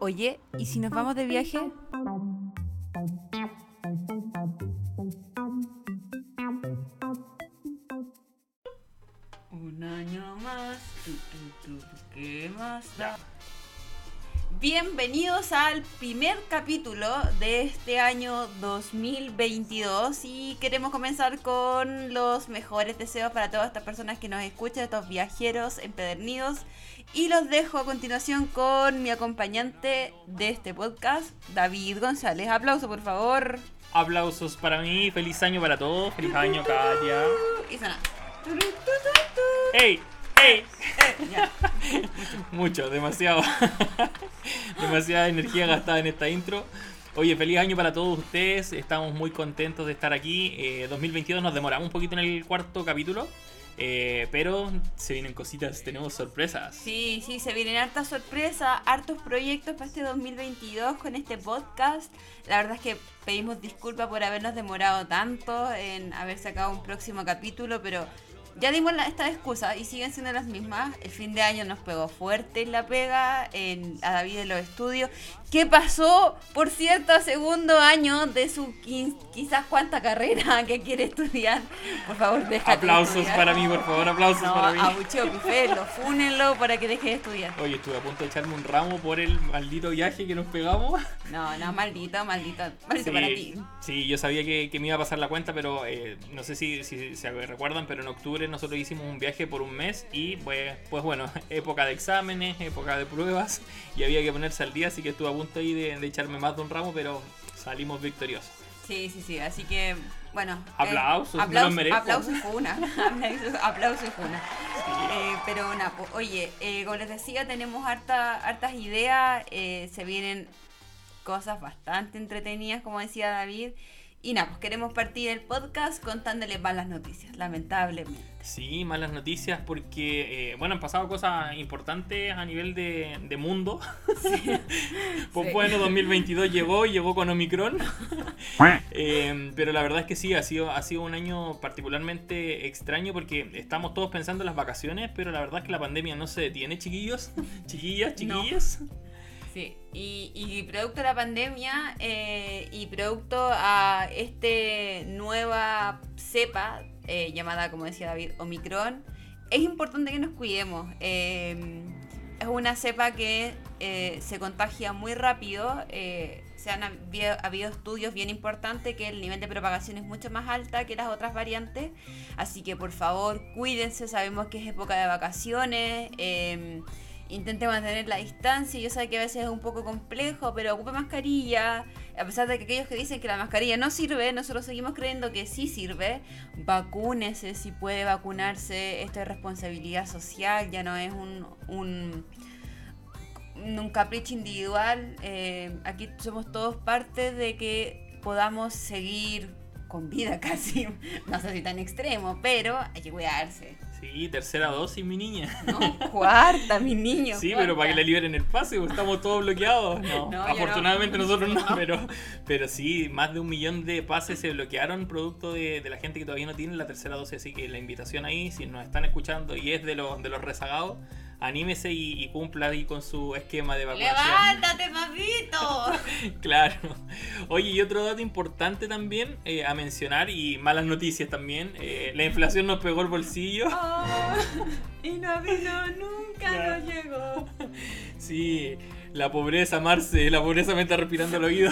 Oye, ¿y si nos vamos de viaje? Bienvenidos al primer capítulo de este año 2022 y queremos comenzar con los mejores deseos para todas estas personas que nos escuchan, estos viajeros empedernidos y los dejo a continuación con mi acompañante de este podcast, David González. Aplauso por favor. Aplausos para mí, feliz año para todos, feliz año Katia. Y suena. ¡Ey! ¡Ey! Mucho, demasiado. Demasiada energía gastada en esta intro. Oye, feliz año para todos ustedes. Estamos muy contentos de estar aquí. Eh, 2022 nos demoramos un poquito en el cuarto capítulo. eh, pero se vienen cositas, tenemos sorpresas. Sí, sí, se vienen hartas sorpresas, hartos proyectos para este 2022 con este podcast. La verdad es que pedimos disculpas por habernos demorado tanto en haber sacado un próximo capítulo, pero ya dimos la- esta excusa y siguen siendo las mismas. El fin de año nos pegó fuerte en la pega, en, a David en los estudios. ¿Qué pasó, por cierto, a segundo año de su quizás cuánta carrera que quiere estudiar? Por favor, déjate Aplausos estudiar. para mí, por favor, aplausos No, para mí. abucheo, pifelo, fúnenlo para que deje de estudiar. Oye, estuve a punto de echarme un ramo por el maldito viaje que nos pegamos. No, no, maldito, maldito, maldito Sí, para ti. sí, yo sabía que, que me iba a pasar la cuenta, pero eh, no sé si, si se recuerdan, pero en octubre nosotros hicimos un viaje por un mes y pues, pues bueno, época de exámenes, época de pruebas y había que ponerse al día, así que estuve a punto ahí de, de echarme más de un ramo, pero salimos victoriosos. Sí, sí, sí, así que, bueno. eh, Aplausos, me aplausos, merezco. aplausos aplausos, aplausos funa. Eh, pero nada, po- oye, eh, como les decía, tenemos harta, hartas ideas, eh, se vienen cosas bastante entretenidas, como decía David. Y nada, pues queremos partir el podcast contándoles malas noticias, lamentablemente. Sí, malas noticias porque, eh, bueno, han pasado cosas importantes a nivel de, de mundo. pues Sí. bueno, 2022 llegó y llegó con Omicron. Eh, pero la verdad es que sí, ha sido, ha sido un año particularmente extraño porque estamos todos pensando en las vacaciones, pero la verdad es que la pandemia no se detiene, chiquillos, chiquillas, No. Sí, y, producto de la pandemia eh, y producto a este nueva cepa eh, llamada, como decía David, Omicron, es importante que nos cuidemos. Eh, es una cepa que eh, se contagia muy rápido. se han habido, habido estudios bien importantes que el nivel de propagación es mucho más alta que las otras variantes. Así que por favor, cuídense. Sabemos que es época de vacaciones. Intente mantener la distancia. Yo sé que a veces es un poco complejo, pero ocupe mascarilla. A pesar de que aquellos que dicen que la mascarilla no sirve, nosotros seguimos creyendo que sí sirve. Vacúnese si puede vacunarse. Esto es responsabilidad social, ya no es un, un, un capricho individual. Eh, aquí somos todos parte de que podamos seguir con vida casi. No sé si tan extremo, pero hay que cuidarse. Sí, tercera dosis, mi niña. No, cuarta, mi niño. Sí, pero para que le liberen el pase, pues, estamos todos bloqueados. No, afortunadamente no. nosotros no, No. pero, pero sí, más de un millón de pases se bloquearon producto de, de la gente que todavía no tiene la tercera dosis. Así que la invitación ahí, si nos están escuchando y es de los, de los rezagados, anímese y, y cumpla ahí con su esquema de vacunación. ¡Levántate, papito! Claro. Oye, y otro dato importante también eh, a mencionar, y malas noticias también, eh, la inflación nos pegó el bolsillo. Ah, y no vino, nunca Ya. nos llegó. Sí, la pobreza, Marce, la pobreza me está respirando el oído.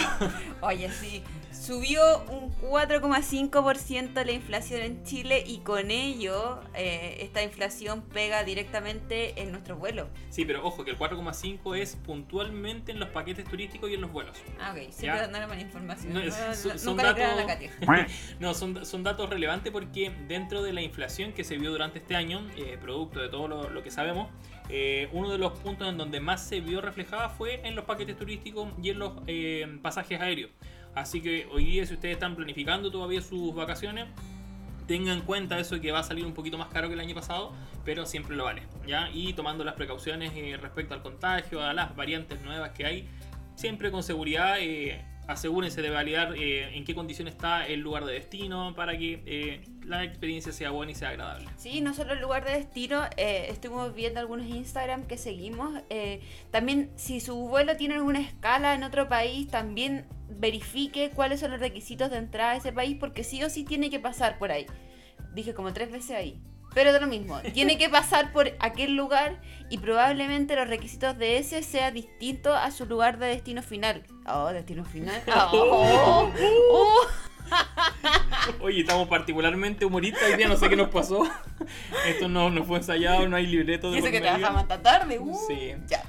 Oye, sí. Subió un 4,5% la inflación en Chile y con ello eh, esta inflación pega directamente en nuestros vuelos. Sí, pero ojo que el 4,5 es puntualmente en los paquetes turísticos y en los vuelos. Ah, ok, siempre dando mala información. No, No, son- son le a la datos- Katia. No, son, son datos relevantes porque dentro de la inflación que se vio durante este año, eh, producto de todo lo, lo que sabemos, eh, uno de los puntos en donde más se vio reflejada fue en los paquetes turísticos y en los pasajes aéreos. Así que hoy día si ustedes están planificando todavía sus vacaciones, tengan en cuenta eso que va a salir un poquito más caro que el año pasado, pero siempre lo vale, ¿ya? Y tomando las precauciones eh, respecto al contagio, a las variantes nuevas que hay, siempre con seguridad, eh, asegúrense de validar eh, en qué condición está el lugar de destino para que eh, la experiencia sea buena y sea agradable. Sí, no solo el lugar de destino, eh, estuvimos viendo algunos Instagram que seguimos. también si su vuelo tiene alguna escala en otro país, también verifique cuáles son los requisitos de entrada a ese país porque sí o sí tiene que pasar por ahí. Dije como tres veces ahí. Pero de lo mismo, tiene que pasar por aquel lugar y probablemente los requisitos de ese sea distinto a su lugar de destino final. Oh, destino final. Oh, oh. Oye, estamos particularmente humoristas hoy día, no sé qué nos pasó. Esto no, no fue ensayado, no hay libreto de. Y que trabajamos hasta tarde. Uh, sí. Ya.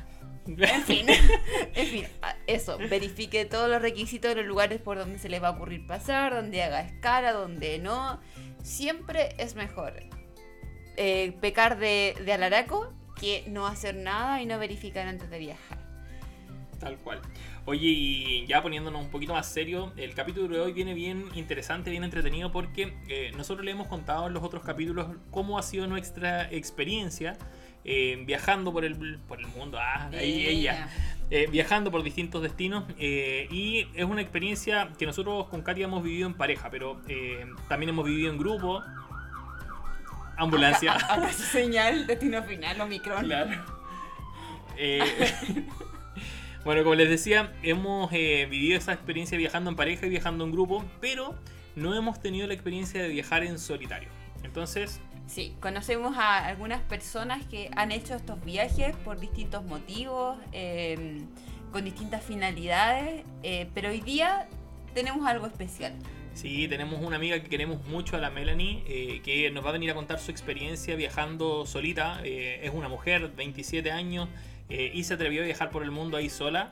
En fin, en fin, eso, verifique todos los requisitos de los lugares por donde se le va a ocurrir pasar, donde haga escala, donde no. Siempre es mejor eh, pecar de, de alaraco que no hacer nada y no verificar antes de viajar. Tal cual. Oye, y ya poniéndonos un poquito más serio, el capítulo de hoy viene bien interesante, bien entretenido porque eh, nosotros le hemos contado en los otros capítulos cómo ha sido nuestra experiencia eh, viajando por el, por el mundo. Ah, ahí ella. viajando por distintos destinos y es una experiencia que nosotros con Katia hemos vivido en pareja, pero también hemos vivido en grupo, ambulancia. Acá, señal, destino final, Omicron. Claro. Eh, bueno, como les decía, hemos eh, vivido esa experiencia viajando en pareja y viajando en grupo, pero no hemos tenido la experiencia de viajar en solitario. Entonces... Sí, conocemos a algunas personas que han hecho estos viajes por distintos motivos, em, con distintas finalidades, eh, pero hoy día tenemos algo especial. Sí, tenemos una amiga que queremos mucho, a la Melanie, eh, que nos va a venir a contar su experiencia viajando solita. Eh, es una mujer, 27 años, eh, y se atrevió a viajar por el mundo ahí sola.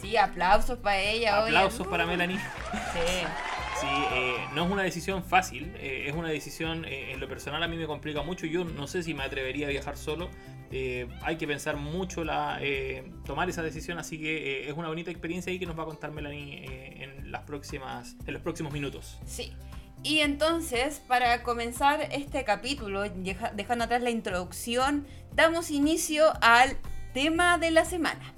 sí, aplausos para ella. Aplausos para Melanie. Sí. Sí, eh, no es una decisión fácil, eh, es una decisión, eh, en lo personal a mí me complica mucho, yo no sé si me atrevería a viajar solo, hay que pensar mucho la tomar esa decisión, así que es una bonita experiencia ahí que nos va a contar Melanie en, las próximas, en los próximos minutos. Sí. Y entonces, para comenzar este capítulo, dejando atrás la introducción, damos inicio al tema de la semana.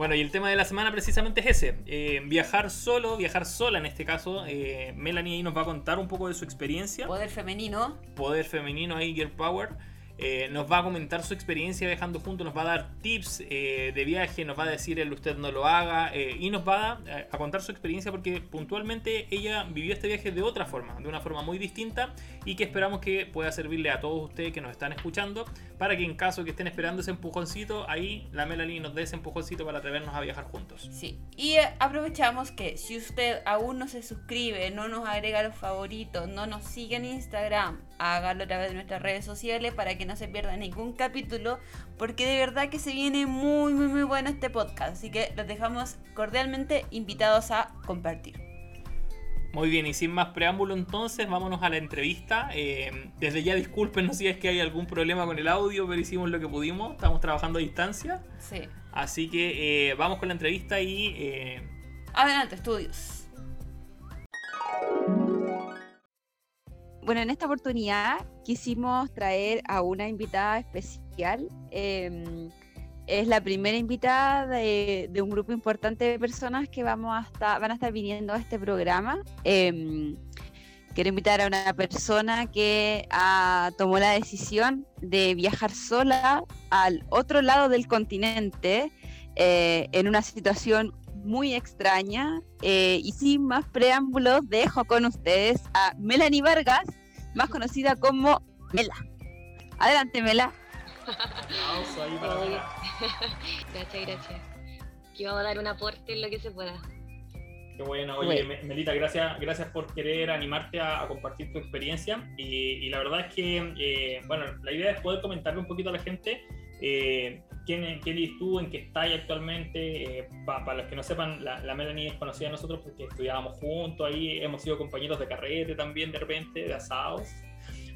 Bueno, y el tema de la semana precisamente es ese. Eh, viajar solo, viajar sola en este caso. Eh, Melanie ahí nos va a contar un poco de su experiencia. Poder femenino. Poder femenino ahí, Girl Power. Eh, nos va a comentar su experiencia viajando juntos, nos va a dar tips eh, de viaje, nos va a decir el usted no lo haga eh, y nos va a, contar su experiencia porque puntualmente ella vivió este viaje de otra forma, de una forma muy distinta y que esperamos que pueda servirle a todos ustedes que nos están escuchando para que en caso que estén esperando ese empujoncito, ahí la Melanie nos dé ese empujoncito para atrevernos a viajar juntos. Sí, y aprovechamos que si usted aún no se suscribe, no nos agrega los favoritos, no nos sigue en Instagram, hágalo a través de nuestras redes sociales para que no se pierda ningún capítulo, porque de verdad que se viene muy, muy, muy bueno este podcast. Así que los dejamos cordialmente invitados a compartir. Muy bien, y sin más preámbulo entonces, vámonos a la entrevista. Eh, desde ya disculpen si es que hay algún problema con el audio, pero hicimos lo que pudimos, estamos trabajando a distancia. Sí. Así que eh, vamos con la entrevista y... Eh, Adelante, estudios. Bueno, en esta oportunidad quisimos traer a una invitada especial. Em, es la primera invitada de, un grupo importante de personas que vamos a van a estar viniendo a este programa. Em, quiero invitar a una persona que ah, tomó la decisión de viajar sola al otro lado del continente eh, en una situación muy extraña. Eh, y sin más preámbulos, dejo con ustedes a Melanie Vargas, más conocida como Mela. Adelante, Mela. gracias, gracias. Que vamos a dar un aporte en lo que se pueda. Qué bueno, oye, Melita, gracias, gracias por querer animarte a, compartir tu experiencia. Y, la verdad es que, eh, bueno, la idea es poder comentarle un poquito a la gente eh, ¿quién, ¿Qué eres tú? ¿En qué estás actualmente? Eh, para los que no sepan, la, Melanie es conocida de nosotros porque estudiábamos juntos, ahí hemos sido compañeros de carrete también de repente, de asados.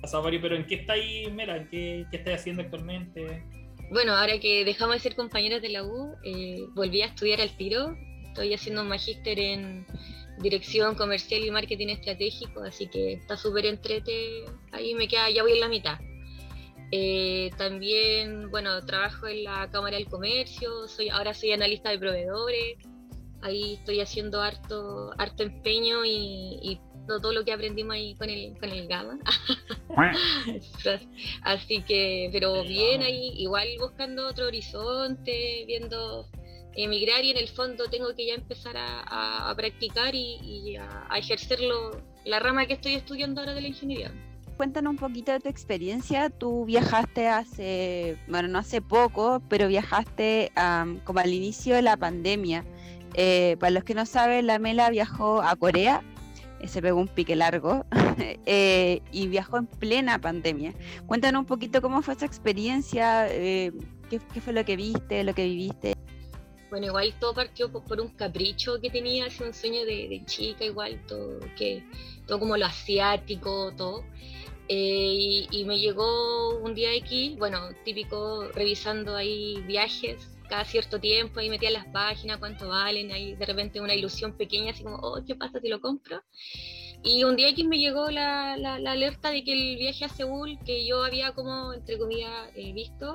Asados varios, pero ¿en qué estáis, Mela? ¿En qué, qué estás haciendo actualmente? Bueno, ahora que dejamos de ser compañeros de la U, eh, volví a estudiar al tiro. Estoy haciendo un magíster en dirección comercial y marketing estratégico, así que está súper entrete, ahí me queda, ya voy en la mitad. Eh, también, bueno, trabajo en la Cámara del Comercio, soy, ahora soy analista de proveedores, ahí estoy haciendo harto, harto empeño y, todo lo que aprendimos ahí con el, con el Gama. Así que, pero bien ahí, igual buscando otro horizonte, viendo emigrar y en el fondo tengo que ya empezar a, practicar y, a, a, ejercerlo, la rama que estoy estudiando ahora de la ingeniería. Cuéntanos un poquito de tu experiencia. Tú viajaste hace, bueno, no hace poco, pero viajaste como al inicio de la pandemia. Eh, para los que no saben, la Mela viajó a Corea, eh, se pegó un pique largo eh, y viajó en plena pandemia. Cuéntanos un poquito cómo fue esa experiencia, qué, qué, fue lo que viste, lo que viviste. Bueno, igual todo partió por, un capricho que tenía, un sueño de, chica, igual, todo, que, todo como lo asiático, todo. Eh, y, me llegó un día aquí, bueno, típico revisando ahí viajes cada cierto tiempo, ahí metía las páginas, cuánto valen, ahí de repente una ilusión pequeña, así como, oh, ¿qué pasa si lo compro? Y un día aquí me llegó la, la, alerta de que el viaje a Seúl, que yo había como, entre comillas, eh, visto,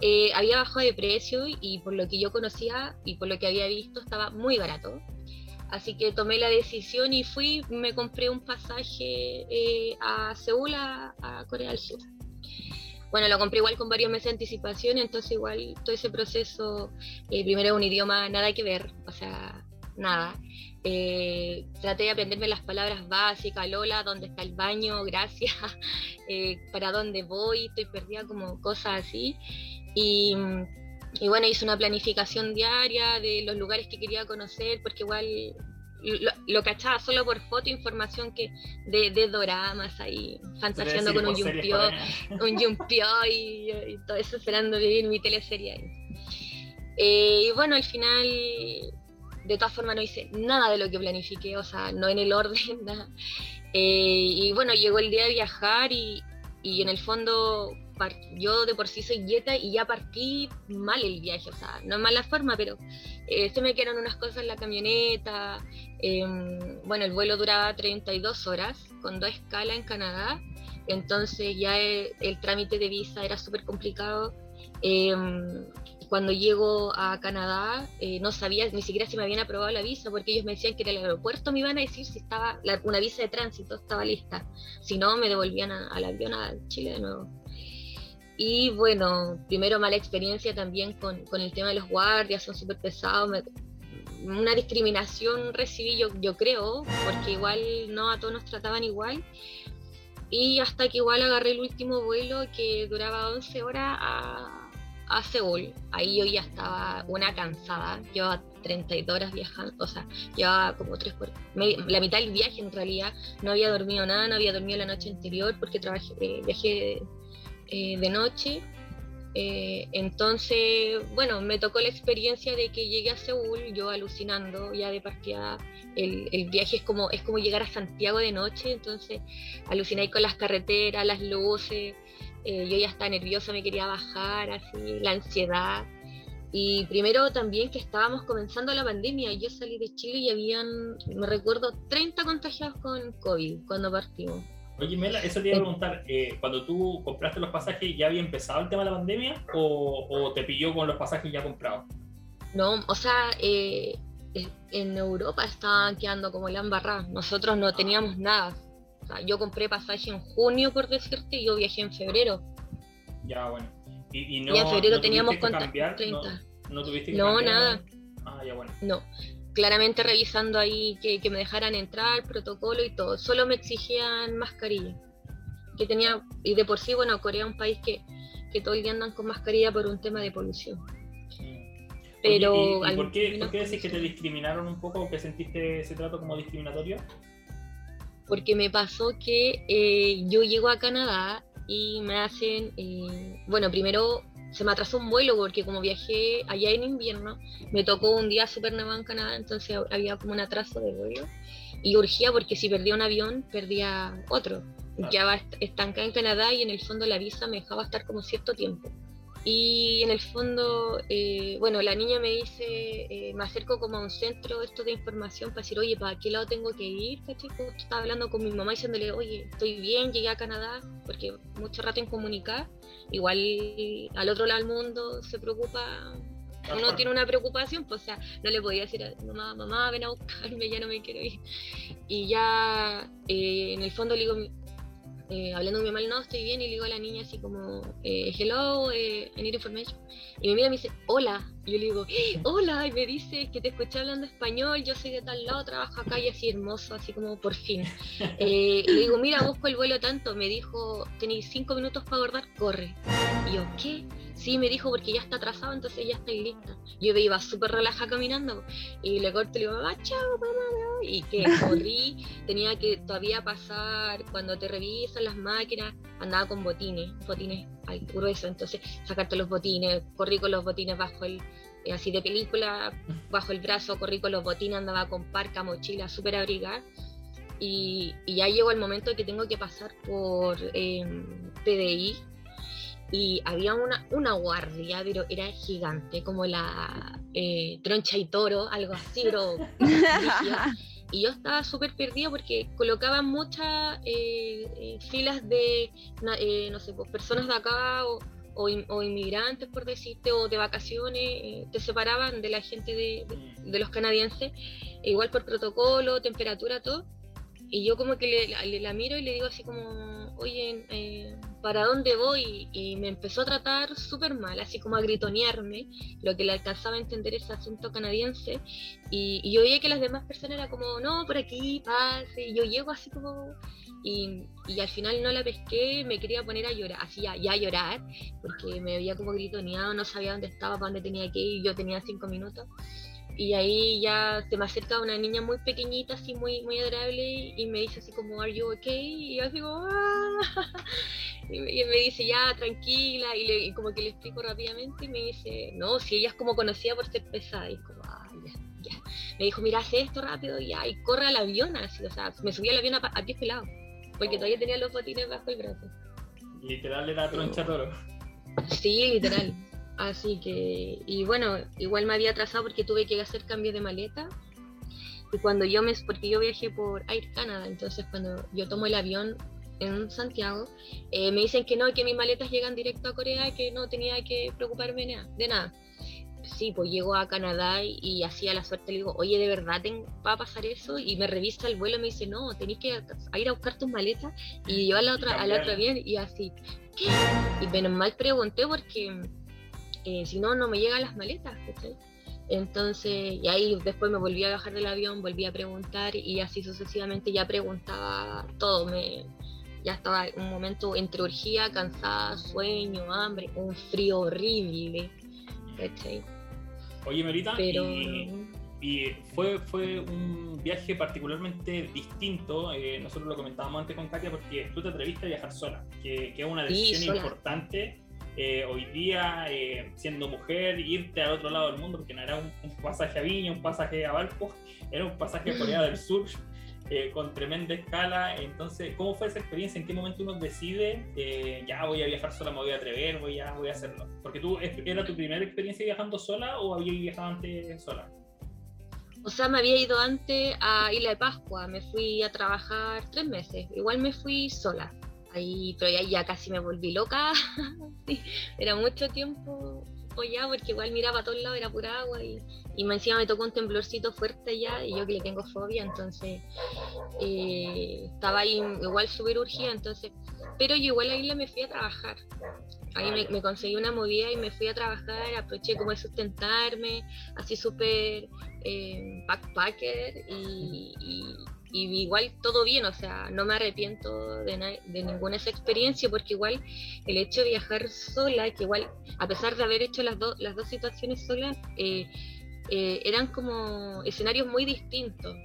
eh, había bajado de precio y por lo que yo conocía y por lo que había visto estaba muy barato. Así que tomé la decisión y fui, me compré un pasaje eh, a Seúl, a, Corea del Sur. Bueno, lo compré igual con varios meses de anticipación, entonces igual todo ese proceso, primero un idioma nada que ver, o sea, nada. Eh, traté de aprenderme las palabras básicas, Lola, dónde está el baño, gracias, eh, para dónde voy, estoy perdida, como cosas así. Y, bueno, hice una planificación diaria de los lugares que quería conocer, porque igual lo, cachaba solo por foto, información que de, de doramas ahí, fantaseando con un yumpio, un yumpio y, todo eso, esperando vivir mi teleserie ahí. Eh, y bueno, al final de todas formas no hice nada de lo que planifiqué, o sea, no en el orden, nada. Eh, y bueno, llegó el día de viajar y, y en el fondo yo de por sí soy dieta y ya partí mal el viaje, o sea, no en mala forma, pero eh, se me quedaron unas cosas en la camioneta. Em, bueno, el vuelo duraba 32 horas con dos escalas en Canadá, entonces ya el, el trámite de visa era súper complicado. Em, cuando llego a Canadá eh, no sabía ni siquiera si me habían aprobado la visa porque ellos me decían que en el aeropuerto me iban a decir si estaba una visa de tránsito estaba lista si no me devolvían al avión a Chile de nuevo y bueno primero mala experiencia también con, con el tema de los guardias son súper pesados una discriminación recibí yo, yo creo porque igual no a todos nos trataban igual. Y hasta que igual agarré el último vuelo que duraba 11 horas a a Seúl, ahí yo ya estaba una cansada, llevaba 32 horas viajando, o sea, llevaba como tres la mitad del viaje en realidad, no había dormido nada, no había dormido la noche anterior porque trabajé, eh, viajé eh, de noche. Eh, entonces, bueno, me tocó la experiencia de que llegué a Seúl, yo alucinando ya de partida, el, el, viaje es como, es como llegar a Santiago de noche, entonces aluciné con las carreteras, las luces, eh, yo ya estaba nerviosa, me quería bajar, así, la ansiedad. Y primero también que estábamos comenzando la pandemia, yo salí de Chile y habían, me recuerdo, 30 contagiados con COVID cuando partimos. Oye, Mela, eso te iba a preguntar, eh, cuando tú compraste los pasajes, ¿ya había empezado el tema de la pandemia o, o te pilló con los pasajes ya comprados? No, o sea, eh, en Europa estaban quedando como la embarrada, nosotros no teníamos nada, yo compré pasaje en junio, por decirte, y yo viajé en febrero. Ya, bueno. Y, no, en febrero teníamos contra 30. No, tuviste que No, nada. Ah, ya, bueno. No. Claramente revisando ahí que, que me dejaran entrar, protocolo y todo. Solo me exigían mascarilla. Que tenía, y de por sí, bueno, Corea es un país que, que todo el día andan con mascarilla por un tema de polución. Mm. Pero. ¿y, por qué, por qué decís que te discriminaron un poco o que sentiste ese trato como discriminatorio? porque me pasó que eh, yo llego a Canadá y me hacen, eh, bueno, primero se me atrasó un vuelo porque como viajé allá en invierno, me tocó un día súper nevado en Canadá, entonces había como un atraso de vuelo y urgía porque si perdía un avión, perdía otro. Ya va estancada en Canadá y en el fondo la visa me dejaba estar como cierto tiempo. Y en el fondo, eh, bueno, la niña me dice, eh, me acerco como a un centro esto de información para decir, oye, ¿para qué lado tengo que ir? Chico? Estaba hablando con mi mamá diciéndole, oye, estoy bien, llegué a Canadá, porque mucho rato en comunicar. Igual al otro lado del mundo se preocupa, uno tiene una preocupación, pues o sea, no le podía decir a mamá, mamá, ven a buscarme, ya no me quiero ir. Y ya eh, en el fondo le digo, eh, hablando mi mamá, no, estoy bien, y le digo a la niña así como, eh, hello, eh, I need information. Y me mira y me dice, hola. Y yo le digo, hola, y me dice que te escuché hablando español, yo soy de tal lado, trabajo acá y así hermoso, así como por fin. y le digo, mira, busco el vuelo tanto. Me dijo, tenéis cinco minutos para abordar, corre. Y yo, ¿qué? Sí, me dijo porque ya está atrasado, entonces ya está lista. Yo me iba súper relajada caminando y le corto y le digo, mamá, chao, mamá, y que corrí, tenía que todavía pasar, cuando te revisan las máquinas, andaba con botines, botines al grueso, entonces sacarte los botines, corrí con los botines bajo el, eh, así de película, bajo el brazo, corrí con los botines, andaba con parca, mochila, súper abrigada. Y, ya llegó el momento que tengo que pasar por eh, PDI, y había una, una guardia, pero era gigante, como la eh, troncha y toro, algo así, pero y yo estaba súper perdida porque colocaban muchas eh, eh, filas de, no sé, pues, personas de acá o, o, inmigrantes, por decirte, o de vacaciones, te separaban de la gente de, de, los canadienses, igual por protocolo, temperatura, todo. Y yo como que le, la miro y le digo así como, oye, para dónde voy y me empezó a tratar súper mal, así como a gritonearme, lo que le alcanzaba a entender ese acento canadiense. Y, yo veía que las demás personas eran como, no, por aquí, pase. Y yo llego así como. Y, y, al final no la pesqué, me quería poner a llorar, así ya, ya a llorar, porque me había como gritoneado, no sabía dónde estaba, para dónde tenía que ir, yo tenía cinco minutos y ahí ya se me acerca una niña muy pequeñita, así muy, muy adorable, y me dice así como, ¿Are you okay? Y yo como, ¡Ah! y, me, dice, ya, tranquila, y, le, como que le explico rápidamente, y me dice, no, si ella es como conocida por ser pesada, y como, ah, ya, ya. Me dijo, mira, hace esto rápido, y ya, y corre al avión, así, o sea, me subí al avión a, a pies pelados, porque oh. todavía tenía los botines bajo el brazo. Literal era troncha toro. Sí, literal. Así que, y bueno, igual me había atrasado porque tuve que hacer cambio de maleta. Y cuando yo me, porque yo viajé por Air Canada, entonces cuando yo tomo el avión en Santiago, eh, me dicen que no, que mis maletas llegan directo a Corea, que no tenía que preocuparme de nada. Sí, pues llego a Canadá y, así a la suerte le digo, oye, ¿de verdad va a pasar eso? Y me revisa el vuelo y me dice, no, tenés que ir a buscar tus maletas y llevar a la otra, a la otra bien. Y así, ¿qué? Y menos mal pregunté porque eh, si no, no me llegan las maletas. Entonces, y ahí después me volví a bajar del avión, volví a preguntar y así sucesivamente ya preguntaba todo. Me, ya estaba un momento entre urgía, cansada, sueño, hambre, un frío horrible. Oye, Merita, y, fue, fue un viaje particularmente distinto. Eh, nosotros lo comentábamos antes con Katia porque tú te atreviste a viajar sola, que, que es una decisión importante eh, hoy día, eh, siendo mujer, irte al otro lado del mundo, porque no era un, pasaje a Viña, un pasaje a Valpo, era un pasaje a Corea del Sur. Eh, con tremenda escala. Entonces, ¿cómo fue esa experiencia? ¿En qué momento uno decide, ya voy a viajar sola, me voy a atrever, voy a, voy a hacerlo? Porque tú, ¿era tu primera experiencia viajando sola o habías viajado antes sola? O sea, me había ido antes a Isla de Pascua, me fui a trabajar tres meses, igual me fui sola ahí, pero ya, casi me volví loca. era mucho tiempo ya, porque igual miraba a todos lados, era pura agua y, y encima me tocó un temblorcito fuerte ya, y yo que le tengo fobia, entonces eh, estaba ahí igual súper urgida, entonces, pero yo igual a la isla me fui a trabajar. Ahí me, conseguí una movida y me fui a trabajar, aproveché como de sustentarme, así súper eh, backpacker y y igual todo bien, o sea, no me arrepiento de, de ninguna esa experiencia porque igual el hecho de viajar sola, que igual a pesar de haber hecho las, las dos situaciones solas, eh, eh, eran como escenarios muy distintos,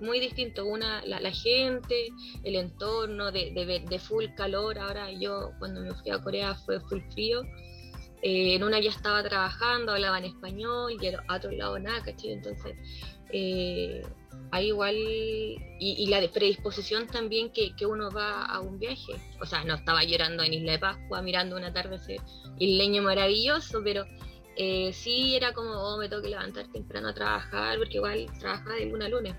muy, distintos, una, la, gente, el entorno de, de, full calor, ahora yo cuando me fui a Corea fue full frío, eh, en una ya estaba trabajando, hablaba en español y a otro lado nada, ¿cachai? Entonces, eh, hay igual, y, la predisposición también que, que, uno va a un viaje. O sea, no estaba llorando en Isla de Pascua mirando un atardecer leño maravilloso, pero eh, sí era como, oh, me tengo que levantar temprano a trabajar, porque igual trabajaba de luna a lunes.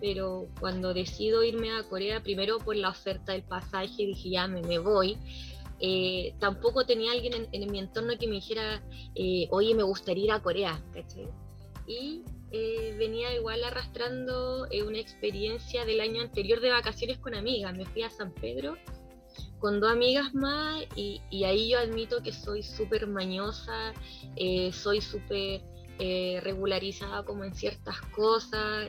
Pero cuando decido irme a Corea, primero por la oferta del pasaje, dije, ya me, me voy. Eh, tampoco tenía alguien en, mi entorno que me dijera, eh, oye, me gustaría ir a Corea, ¿cachai? Y eh, venía igual arrastrando eh, una experiencia del año anterior de vacaciones con amigas. Me fui a San Pedro con dos amigas más y, ahí yo admito que soy súper mañosa, eh, soy súper regularizada como en ciertas cosas.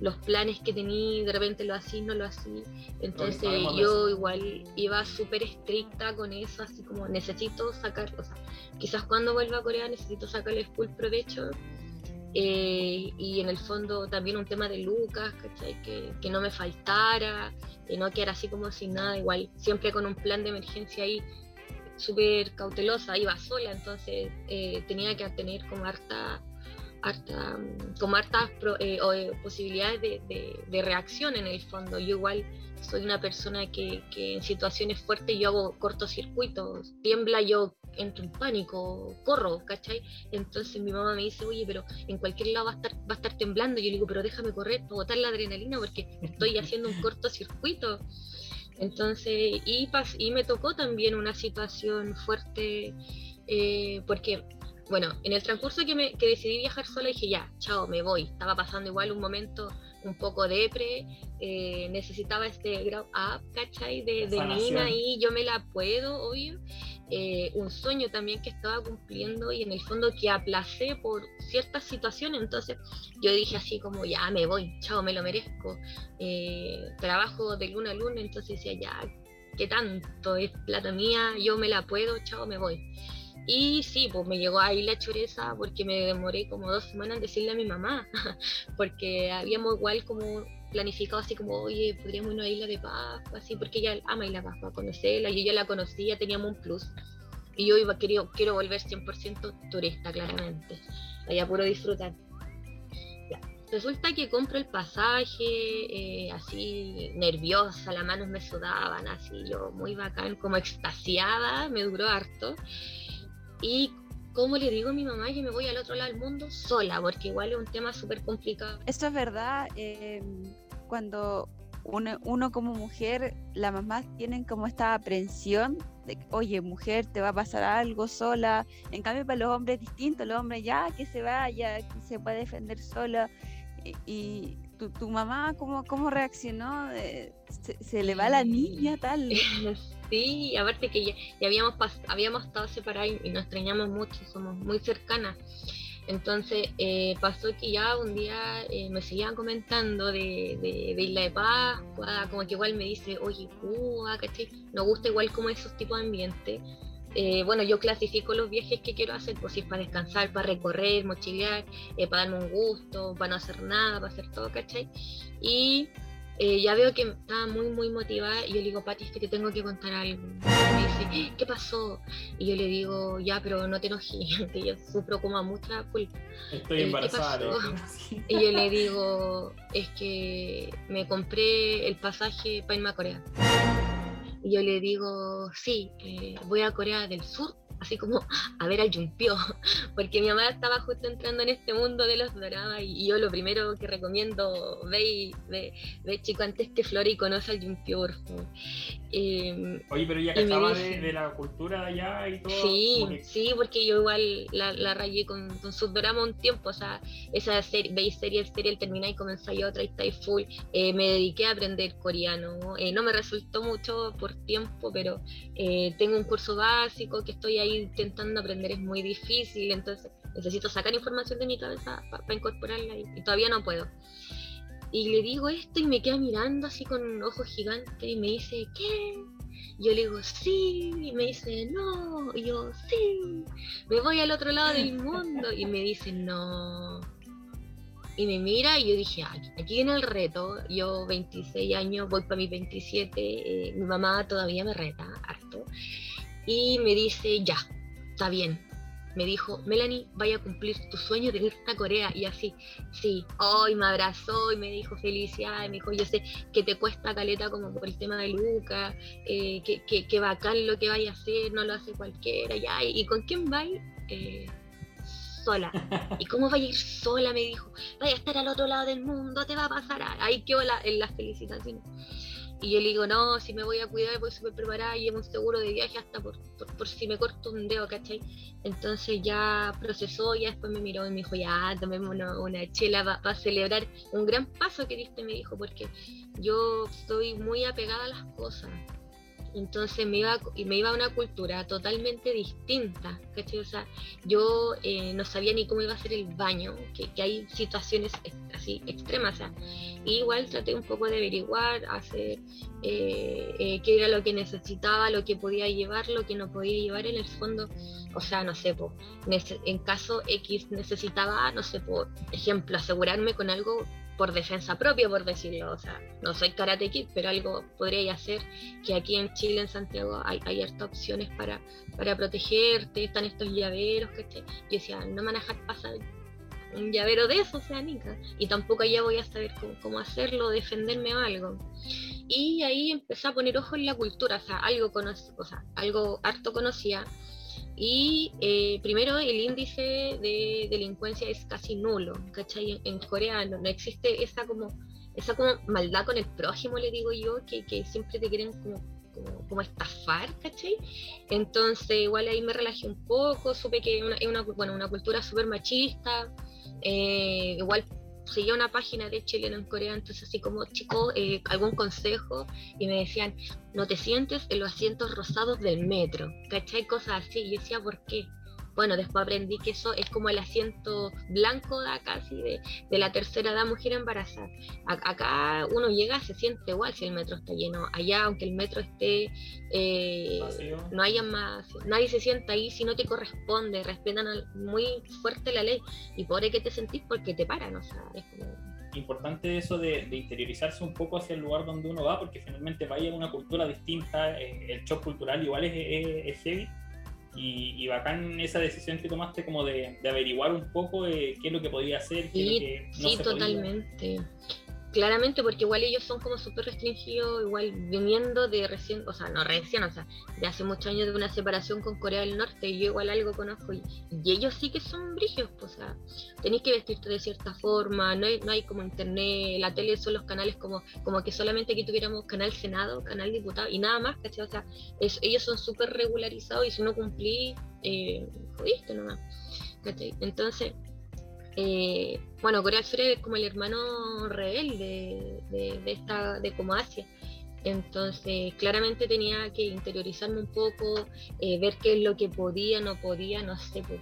los planes que tenía, de repente lo así, no lo así. Entonces yo igual iba súper estricta con eso, así como necesito sacar, o sea, quizás cuando vuelva a Corea necesito sacarle full provecho eh, y en el fondo también un tema de Lucas, Que, no me faltara, que no quedara así como sin nada, igual siempre con un plan de emergencia ahí súper cautelosa, iba sola, entonces eh, tenía que tener como harta, harta como hartas eh, posibilidades de, de, reacción en el fondo. Yo igual soy una persona que, que en situaciones fuertes yo hago cortocircuitos, tiembla yo entro en pánico, corro, ¿cachai? Entonces mi mamá me dice, oye, pero en cualquier lado va a estar, va a estar temblando. Yo le digo, pero déjame correr para botar la adrenalina porque estoy haciendo un cortocircuito. Entonces, y, y me tocó también una situación fuerte, eh, porque, bueno, en el transcurso que, me, que decidí viajar sola dije, ya, chao, me voy. Estaba pasando igual un momento un poco depre, eh, necesitaba este grow up, ¿cachai? De, de Nina y yo me la puedo, obvio. Eh, un sueño también que estaba cumpliendo y en el fondo que aplacé por ciertas situaciones. Entonces yo dije así como, ya me voy, chao, me lo merezco. Eh, trabajo de luna a luna, entonces decía, ya, ¿qué tanto? Es plata mía, yo me la puedo, chao, me voy. Y sí, pues me llegó ahí la choreza porque me demoré como dos semanas en decirle a mi mamá, porque habíamos igual como planificado así como, oye, podríamos ir a Isla de Pascua, así, porque ella ama Isla de Pascua, conocerla, yo la conocía, teníamos un plus. Y yo iba, quiero, quiero volver 100% turista, claramente, allá puro disfrutar. Resulta que compro el pasaje, eh, así nerviosa, las manos me sudaban, así yo muy bacán, como extasiada, me duró harto. Y ¿cómo le digo a mi mamá que me voy al otro lado del mundo sola? Porque igual es un tema súper complicado. Esto es verdad. Em, cuando uno, como mujer, las mamás tienen como esta aprensión de, oye, mujer, te va a pasar algo sola. En cambio, para los hombres es distinto. Los hombres ya, que se vaya, que se puede defender sola. Y, tu, mamá, ¿cómo, cómo reaccionó? Eh, se, le va la niña tal? Sí, aparte que ya, habíamos, habíamos estado separados y nos extrañamos mucho, somos muy cercanas. Entonces eh, pasó que ya un día eh, me seguían comentando de, de, Isla de Pascua, como que igual me dice, oye, Cuba, ¿cachai? Nos gusta igual como esos tipos de ambiente. Eh, bueno, yo clasifico los viajes que quiero hacer, pues si es para descansar, para recorrer, mochilear, para darme un gusto, para no hacer nada, para hacer todo, ¿cachai? Y eh, ya veo que estaba muy, muy motivada y yo le digo, Pati, es que te tengo que contar algo. Y me dice, ¿qué pasó? Y yo le digo, ya, pero no te enojes, que yo sufro como a mucha culpa. Estoy eh, embarazada. Y yo le digo, es que me compré el pasaje para irme a Corea. Y yo le digo, sí, eh, voy a Corea del Sur así como a ver al Jumpio, porque mi mamá estaba justo entrando en este mundo de los doramas y, yo lo primero que recomiendo, ve, ve, ve chico antes que Flori conoce al Jumpio, por favor. Em, Oye, pero ya que estaba de, la cultura de allá y todo. Sí, sí, porque yo igual la, la rayé con, con sus dramas un tiempo, o sea, esa serie, veis serie, serie, terminé y comenzáis otra y estáis full. Eh, me dediqué a aprender coreano, eh, no me resultó mucho por tiempo, pero eh, tengo un curso básico que estoy ahí intentando aprender, es muy difícil, entonces necesito sacar información de mi cabeza para incorporarla y todavía no puedo. Y le digo esto y me queda mirando así con ojos gigantes y me dice, ¿qué? Yo le digo, sí, y me dice, no, y yo, sí, me voy al otro lado del mundo. Y me dice, no. Y me mira y yo dije, aquí viene el reto. Yo 26 años, voy para mis 27, eh, mi mamá todavía me reta harto. Y me dice, ya, está bien. Me dijo, Melanie, vaya a cumplir tu sueño de irte a Corea. Y así, sí, hoy me abrazó y me dijo felicidades. Me dijo, yo sé que te cuesta caleta como por el tema de Luca, eh, que, que, que, bacán lo que vaya a hacer, no lo hace cualquiera. Ya, ¿y con quién va? Eh, sola. ¿Y cómo vaya a ir sola? Me dijo, vaya a estar al otro lado del mundo, te va a pasar. Ahí quedó la, en las felicitaciones. Y yo le digo, no, si me voy a cuidar, voy súper preparada y llevo un seguro de viaje hasta por, por, si me corto un dedo, ¿cachai? Entonces ya procesó, y después me miró y me dijo, ya, tomemos una, una chela para celebrar un gran paso que diste, me dijo, porque yo estoy muy apegada a las cosas. Entonces me iba, me iba a una cultura totalmente distinta, ¿cachai? O sea, yo eh, no sabía ni cómo iba a ser el baño, que, hay situaciones así extremas, o sea, igual traté un poco de averiguar, hacer eh, eh, qué era lo que necesitaba, lo que podía llevar, lo que no podía llevar en el fondo, o sea, no sé, po, en caso X necesitaba, no sé, por ejemplo, asegurarme con algo por defensa propia, por decirlo. O sea, no soy karate kid, pero algo podría hacer que aquí en Chile, en Santiago, hay, hay hartas opciones para, para protegerte, están estos llaveros, que Yo decía, no me van a dejar pasar un llavero de eso, o sea, nica. Y tampoco allá voy a saber cómo, hacerlo, defenderme o algo. Y ahí empecé a poner ojo en la cultura, o sea, algo, o sea, algo harto conocía y eh, primero el índice de delincuencia es casi nulo, ¿cachai? En, Corea no, existe esa como, esa como maldad con el prójimo, le digo yo, que, que siempre te quieren como, como, estafar, ¿cachai? Entonces igual ahí me relajé un poco, supe que es una, una, bueno, una cultura súper machista, eh, igual seguía una página de chileno en Corea, entonces así como chicos, eh, algún consejo, y me decían, no te sientes en los asientos rosados del metro, ¿cachai? Cosas así, y yo decía, ¿por qué? Bueno, después aprendí que eso es como el asiento blanco de acá, así de, de la tercera edad mujer embarazada. acá uno llega, se siente igual si el metro está lleno. Allá, aunque el metro esté, eh, no haya más, nadie se sienta ahí si no te corresponde, respetan muy fuerte la ley y por que te sentís porque te paran, o sea, es como importante eso de, interiorizarse un poco hacia el lugar donde uno va, porque finalmente vaya a una cultura distinta, eh, el shock cultural igual es, es, es heavy, y, y, bacán esa decisión que tomaste como de, averiguar un poco eh, qué es lo que podía hacer, qué sí, que no sí, totalmente claramente porque igual ellos son como súper restringidos, igual viniendo de recién, o sea, no recién, o sea, de hace muchos años de una separación con Corea del Norte, y yo igual algo conozco, y, ellos sí que son brígidos, pues, o sea, tenéis que vestirte de cierta forma, no hay, no hay como internet, la tele son los canales como, como que solamente aquí tuviéramos canal Senado, canal diputado, y nada más, ¿cachai? O sea, ellos son súper regularizados, y si no cumplí, eh, jodiste nomás, ¿cachai? Entonces, eh, bueno, Corea Sur es como el hermano rebelde de, de, esta, de como Asia. Entonces, claramente tenía que interiorizarme un poco, eh, ver qué es lo que podía, no podía, no sé. Pues,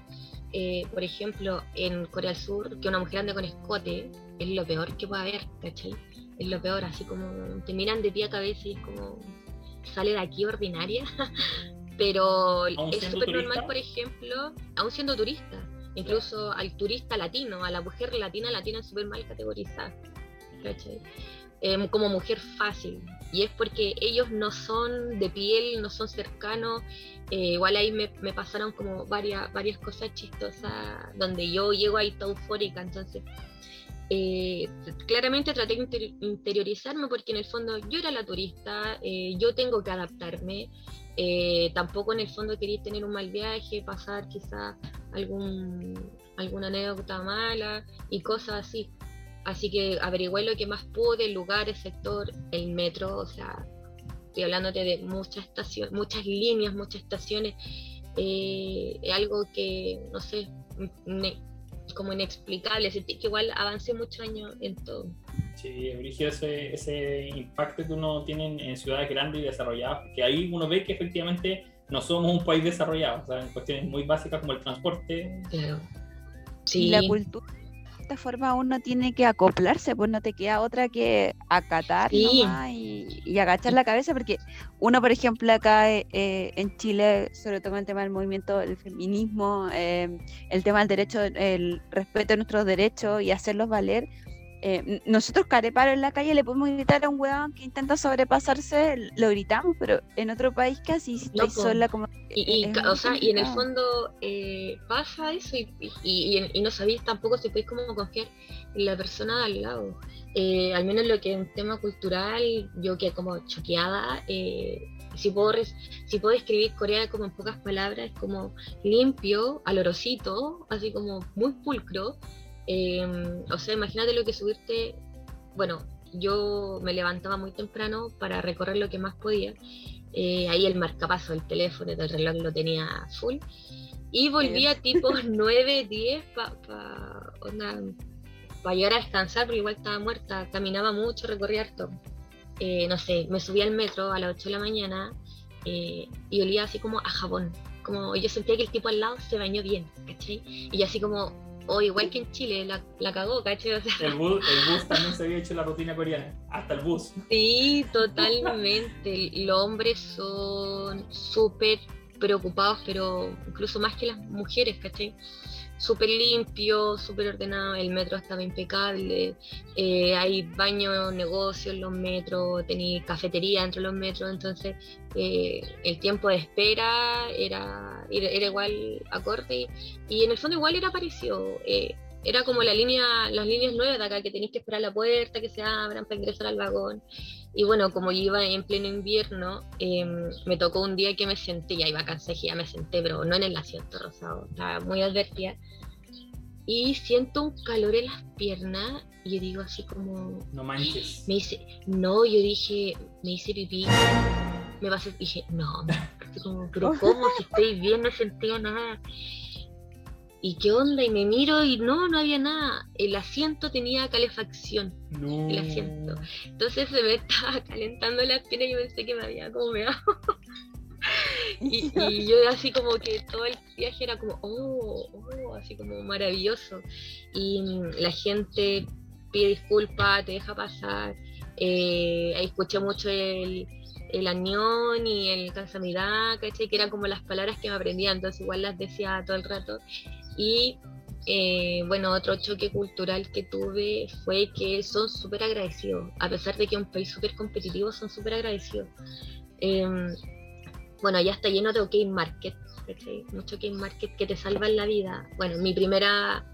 eh, por ejemplo, en Corea del Sur, que una mujer ande con escote es lo peor que puede haber, ¿cachai? Es lo peor, así como te miran de pie a cabeza y es como, sale de aquí ordinaria. Pero es súper normal, por ejemplo, aún siendo turista Incluso al turista latino, a la mujer latina, la tienen súper mal categorizada. Em, como mujer fácil. Y es porque ellos no son de piel, no son cercanos. Eh, igual ahí me, pasaron como varias, varias cosas chistosas donde yo llego ahí toda eufórica. Entonces, eh, claramente traté de interiorizarme porque en el fondo yo era la turista, eh, yo tengo que adaptarme. Tampoco en el fondo quería tener un mal viaje, pasar quizás algún, alguna anécdota mala y cosas así. Así que averigüé lo que más pude, el lugar, el sector, el metro, o sea, estoy hablándote de muchas estaciones, muchas líneas, muchas estaciones, eh, algo que, no sé, como inexplicable, sentí que igual avancé muchos años en todo. Sí, ese, ese impacto que uno tiene en ciudades grandes y desarrolladas, que ahí uno ve que efectivamente no somos un país desarrollado, o sea, en cuestiones muy básicas como el transporte. Sí. Y la cultura, de esta forma uno tiene que acoplarse, pues no te queda otra que acatar y, agachar la cabeza, porque uno, por ejemplo, acá eh, en Chile, sobre todo el tema del movimiento del feminismo, eh, el tema del derecho, el respeto de nuestros derechos y hacerlos valer, eh, nosotros careparo en la calle le podemos gritar a un weón que intenta sobrepasarse, lo gritamos, pero en otro país casi si sola como... Y, o sea, y en el fondo eh, pasa eso y, y, no sabéis tampoco si podéis como confiar en la persona de al lado. Eh, al menos lo que en tema cultural, yo que como choqueada, si puedo, si puedo escribir Corea como en pocas palabras, es como limpio, alorosito, así como muy pulcro, Em, o sea, imagínate lo que subirte, bueno, yo me levantaba muy temprano para recorrer lo que más podía. Eh, ahí el marcapaso del teléfono, del reloj lo tenía full. Y volvía tipo 9, 10 para pa, llegar a descansar, porque igual estaba muerta. Caminaba mucho, recorría harto. Eh, no sé, me subía al metro a las 8 de la mañana eh, y olía así como a jabón. Como yo sentía que el tipo al lado se bañó bien, ¿cachai? Y así como o igual que en Chile, la, la cagó, ¿cachai? el, bus, el bus también se había hecho la rutina coreana, hasta el bus. Sí, totalmente. Los hombres son súper preocupados, pero incluso más que las mujeres, ¿cachai? Súper limpio, súper ordenado, el metro estaba impecable, eh, hay baños, negocios en los metros, tenía cafetería entre los metros, entonces eh, el tiempo de espera era, era, igual acorde y, en el fondo igual era parecido. Eh, era como la línea, las líneas nuevas de acá, que tenéis que esperar la puerta, que se abran para ingresar al vagón. Y bueno, como yo iba en pleno invierno, em, me tocó un día que me senté, ya iba cansada, ya me senté, pero no en el asiento rosado, estaba muy advertida. Y siento un calor en las piernas y yo digo así como... No manches. Me dice, no, yo dije, me hice pipí. Me va a hacer, dije, no, pero ¿cómo? Si estoy bien, no sentía nada. ¿Y qué onda? Y me miro y no, no había nada. El asiento tenía calefacción. No. El asiento. Entonces se me estaba calentando la piel y yo pensé que me había como me y, y, yo así como que todo el viaje era como, oh, oh, así como maravilloso. Y la gente pide disculpas, te deja pasar. Eh, escuché mucho el, el añón y el cansamidad, ¿cachai? Que eran como las palabras que me aprendía, entonces igual las decía todo el rato. Y eh, bueno, otro choque cultural que tuve fue que son súper agradecidos, a pesar de que es un país súper competitivo, son súper agradecidos. Em, bueno, ya está lleno de OK Market, mucho OK Market que te salvan la vida. Bueno, mi primera,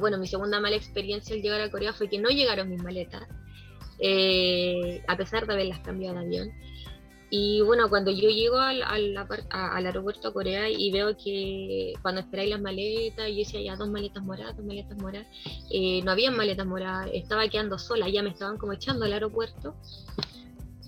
bueno, mi segunda mala experiencia al llegar a Corea fue que no llegaron mis maletas, eh, a pesar de haberlas cambiado de avión. Y bueno, cuando yo llego al, al, aeropuerto a Corea y veo que cuando esperáis las maletas, yo decía ya dos maletas moradas, dos maletas moradas, eh, no habían maletas moradas, estaba quedando sola, ya me estaban como echando al aeropuerto.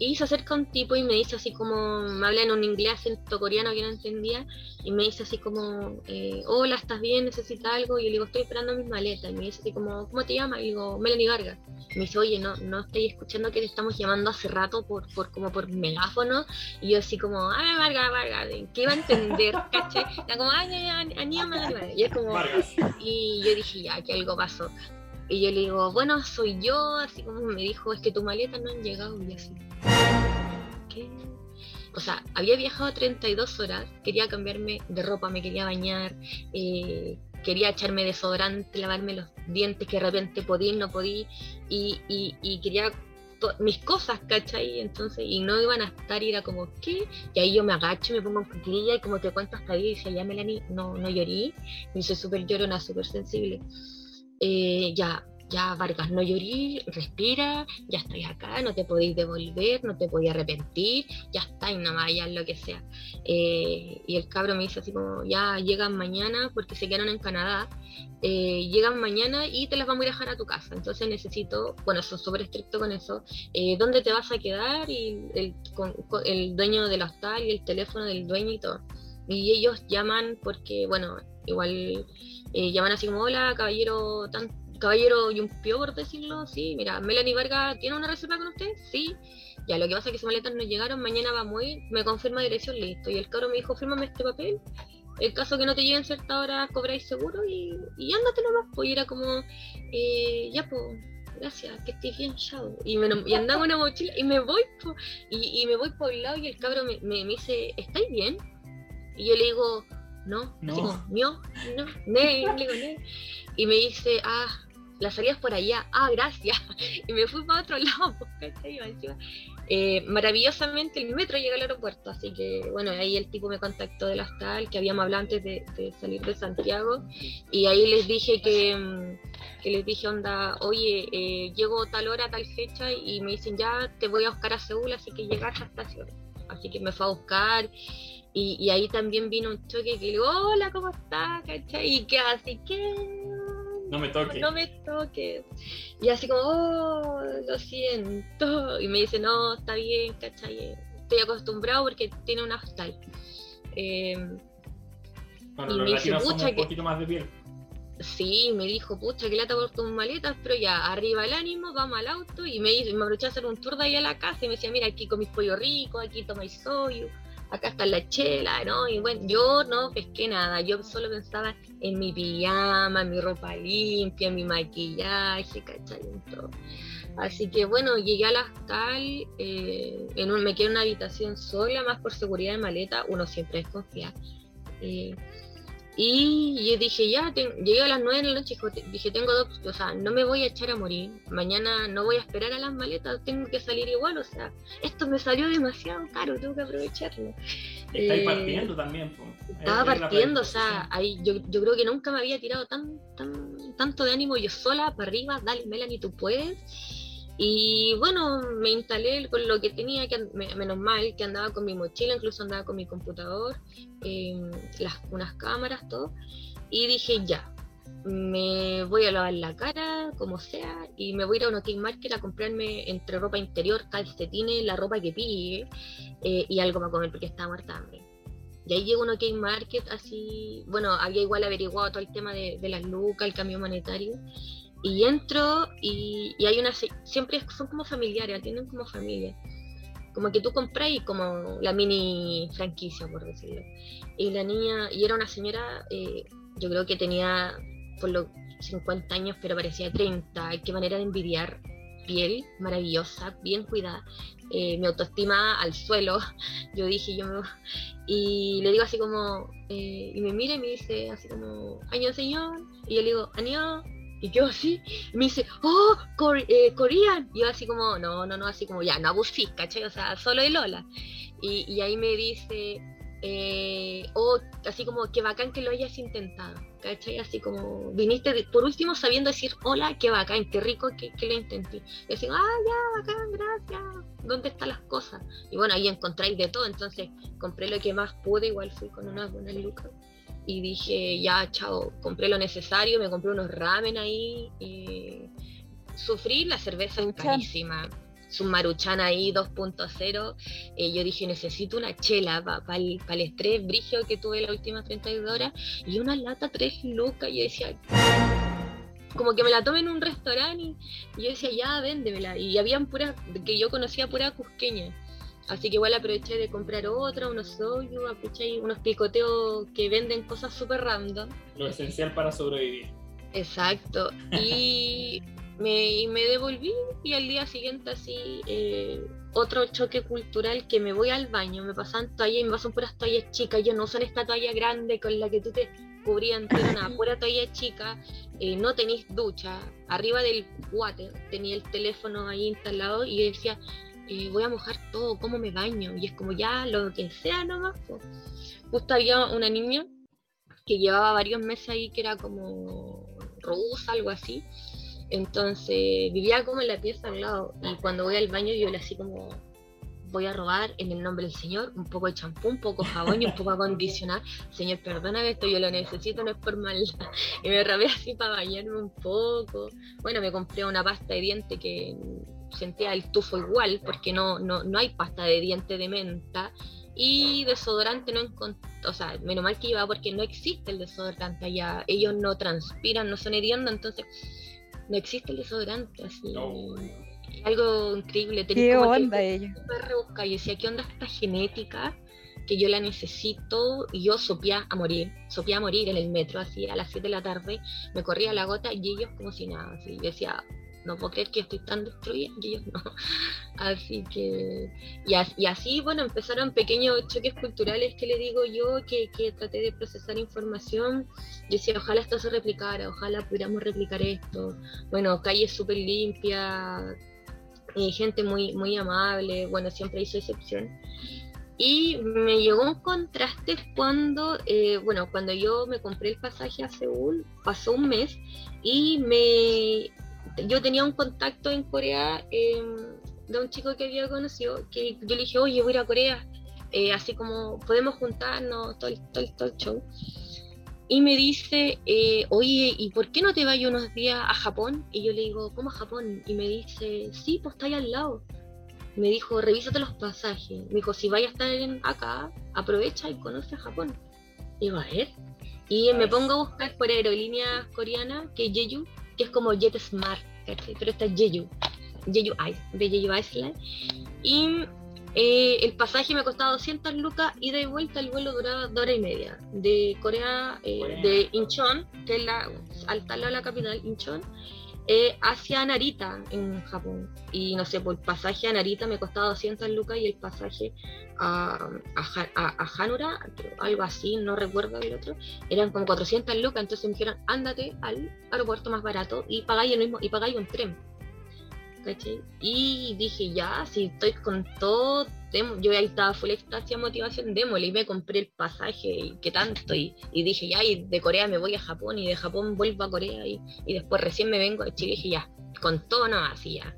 Y se acerca un tipo y me dice así como, me habla en un inglés acento coreano que no entendía, y me dice así como, eh, hola, ¿estás bien? ¿Necesitas algo? Y yo le digo, estoy esperando mis maletas. Y me dice así como, ¿cómo te llamas? Y digo, Melanie Vargas. Y me dice, oye, no, no estoy escuchando que te estamos llamando hace rato por, por como por megáfono. Y yo así como, ah, Vargas, Vargas, ¿qué iba a entender? ¿Caché? Era como, ay, ay, ay, Y es como, y yo dije, ya, que algo pasó. Y yo le digo, bueno, soy yo, así como me dijo, es que tu maleta no han llegado. Y así, ¿qué? O sea, había viajado 32 horas, quería cambiarme de ropa, me quería bañar, eh, quería echarme desodorante, lavarme los dientes, que de repente podía y no podía, y, y, quería mis cosas, ¿cachai? Entonces, y no iban a estar, y era como, ¿qué? Y ahí yo me agacho, me pongo en cuclilla y como te cuento hasta ahí, y dice, ya Melanie, no, no llorí, me hice súper llorona, súper sensible. Eh, ya, ya Vargas, no llorí, respira, ya estoy acá, no te podéis devolver, no te podéis arrepentir, ya está, y nada más, ya lo que sea. Eh, y el cabro me dice así como, ya llegan mañana porque se quedaron en Canadá, eh, llegan mañana y te las vamos a ir a dejar a tu casa. Entonces necesito, bueno, son súper estricto con eso, ¿dónde te vas a quedar? Y el, el dueño del hostal y el teléfono del dueño y todo. Y ellos llaman porque, bueno, igual eh, llaman así como, hola, caballero, tan, caballero Yumpio, por decirlo, sí, mira, Melanie Vargas, ¿tiene una reserva con usted? Sí. Ya, lo que pasa es que sus maletas no llegaron, mañana va muy, me confirma dirección, listo. Y el cabro me dijo, fírmame este papel, el caso que no te lleguen cierta hora, cobráis seguro y, y ándate nomás, pues era como, eh, ya pues, gracias, que estés bien, chao. Y, me, y andaba una mochila y me voy, y, y, me voy por el lado y el cabro me, me, me dice, ¿estáis bien? Y yo le digo, no, no, no, no, ne, digo, ne. Y me dice, ah, la salida es por allá, ah, gracias. Y me fui para otro lado. Eh, maravillosamente el metro llega al aeropuerto, así que bueno, ahí el tipo me contactó del hostal, que habíamos hablado antes de, salir de Santiago, y ahí les dije que, mm, que les dije, onda, oye, eh, llego tal hora, tal fecha, y me dicen, ya te voy a buscar a Seúl, así que llegas a estación. Así que me fue a buscar, y, ahí también vino un choque que le hola, ¿cómo estás? Y que así que no me toques. No me toques. Y así como, oh, lo siento. Y me dice, no, está bien, ¿cachai? Estoy acostumbrado porque tiene una hostal. Eh, bueno, y me dice, un poquito más de piel. Sí, me dijo, pucha, que lata por tus maletas, pero ya, arriba el ánimo, vamos al auto. Y me, hizo, me a hacer un tour de ahí a la casa y me decía, mira, aquí comís pollo rico, aquí tomáis soyu acá está la chela, ¿no? Y bueno, yo no pesqué nada, yo solo pensaba en mi pijama, en mi ropa limpia, en mi maquillaje, ¿cachai? todo. Así que bueno, llegué al hostal, eh, me quedé en una habitación sola, más por seguridad de maleta, uno siempre desconfía. Eh, y yo dije, ya, llegué a las 9 de la noche, dije, tengo dos, o sea, no me voy a echar a morir, mañana no voy a esperar a las maletas, tengo que salir igual, o sea, esto me salió demasiado caro, tengo que aprovecharlo. Estáis eh, partiendo también. Estaba partiendo, o sea, ahí, yo, yo, creo que nunca me había tirado tan, tan, tanto de ánimo yo sola, para arriba, dale, Melanie, tú puedes. Y bueno, me instalé con lo que tenía, que menos mal, que andaba con mi mochila, incluso andaba con mi computador, las, unas cámaras, todo. Y dije, ya, me voy a lavar la cara, como sea, y me voy a ir a un OK Market a comprarme entre ropa interior, calcetines, la ropa que pille, eh, y algo para comer porque estaba muerta hambre. Y ahí llegó un OK Market así, bueno, había igual averiguado todo el tema de, de las lucas, el cambio monetario, y entro y, hay una. Siempre son como familiares, tienen como familia. Como que tú compras y como la mini franquicia, por decirlo. Y la niña, y era una señora, eh, yo creo que tenía por los 50 años, pero parecía 30. Qué manera de envidiar. Piel maravillosa, bien cuidada. Eh, mi autoestima al suelo. Yo dije, yo me... Y le digo así como, eh, y me mira y me dice así como, año señor. Y yo le digo, año y yo así, me dice, oh, eh, Korean. Y yo así como, no, no, no, así como, ya, no abusís, ¿cachai? O sea, solo el hola. Y, y ahí me dice, eh, oh, así como, qué bacán que lo hayas intentado, ¿cachai? Así como, viniste por último sabiendo decir, hola, qué bacán, qué rico que, que lo intenté. Y así, ah, ya, bacán, gracias, ¿dónde están las cosas? Y bueno, ahí encontráis de todo, entonces compré lo que más pude, igual fui con una buena lucas y dije, ya, chao, compré lo necesario, me compré unos ramen ahí. Y sufrí, la cerveza es carísima. Su maruchan ahí 2.0. Eh, yo dije, necesito una chela para el, estrés brigio que tuve las últimas 32 horas. Y una lata 3 lucas. Y yo decía, como que me la tomé en un restaurante. Y, y yo decía, ya, véndemela. Y habían puras, que yo conocía pura cusqueña. Así que igual aproveché de comprar otra, unos soyu, aproveché unos picoteos que venden cosas súper random. Lo esencial para sobrevivir. Exacto. Y me, me devolví y al día siguiente así eh, otro choque cultural que me voy al baño, me pasan toallas y me pasan puras toallas chicas. Yo no uso esta toalla grande con la que tú te cubrías entero, nada, pura toalla chica. Eh, no tenéis ducha. Arriba del water tenía el teléfono ahí instalado y decía voy a mojar todo, cómo me baño, y es como ya lo que sea nomás. Pues. Justo había una niña que llevaba varios meses ahí que era como rusa, algo así. Entonces vivía como en la pieza al lado y cuando voy al baño yo le así como voy a robar en el nombre del Señor un poco de champú, un poco de jabón y un poco de. Señor, perdóname esto, yo lo necesito, no es por mal. Y me robé así para bañarme un poco. Bueno, me compré una pasta de diente que sentía el tufo igual, porque no, no, no hay pasta de diente de menta. Y desodorante no encontré, o sea, menos mal que iba porque no existe el desodorante allá. Ellos no transpiran, no son hediondos, entonces no existe el desodorante. Así. Algo increíble. ¿Qué onda ella? Y decía, ¿qué onda esta genética? que yo la necesito y yo sopía a morir, sopía a morir en el metro, así a las 7 de la tarde, me corría la gota y ellos como si nada, así, yo decía, no puedo creer que estoy tan destruida, y ellos no. Así que, y, así, bueno, empezaron pequeños choques culturales que le digo yo, que, que traté de procesar información. Yo decía, ojalá esto se replicara, ojalá pudiéramos replicar esto. Bueno, calle súper limpia, eh, gente muy, muy amable, bueno, siempre hizo excepción. Y me llegó un contraste cuando, eh, bueno, cuando yo me compré el pasaje a Seúl, pasó un mes y me, yo tenía un contacto en Corea em, de un chico que había conocido, que yo le dije, oye, voy a ir a Corea, eh, así como podemos juntarnos, todo el, todo, show. Y me dice, eh, oye, ¿y por qué no te vas unos días a Japón? Y yo le digo, ¿cómo a Japón? Y me dice, sí, pues está ahí al lado me dijo, revísate los pasajes. Me dijo, si vayas a estar acá, aprovecha y conoce a Japón. Y digo, a ver. Y me pongo a buscar por aerolíneas coreanas, que es Jeju, que es como JetSmart, pero esta es Jeju, Jeju de Jeju Island. Y eh, el pasaje me costaba 200 lucas, ida y vuelta, el vuelo duraba dos horas y media. De Corea, eh, de Incheon, que es la, al lado de la capital, Incheon, eh, hacia Narita en Japón. Y no sé, por el pasaje a Narita me costaba 200 lucas y el pasaje a, a, Hanura, algo así, no recuerdo el otro, eran como 400 lucas. Entonces me dijeron, ándate al aeropuerto más barato y pagáis el mismo, y pagáis un tren. Y dije, ya, si estoy con todo, yo ahí estaba full extasia motivación, démosle, y me compré el pasaje, y qué tanto, y, dije, ya, y de Corea me voy a Japón, y de Japón vuelvo a Corea, y, después recién me vengo a Chile, y dije, ya, con todo no, así ya.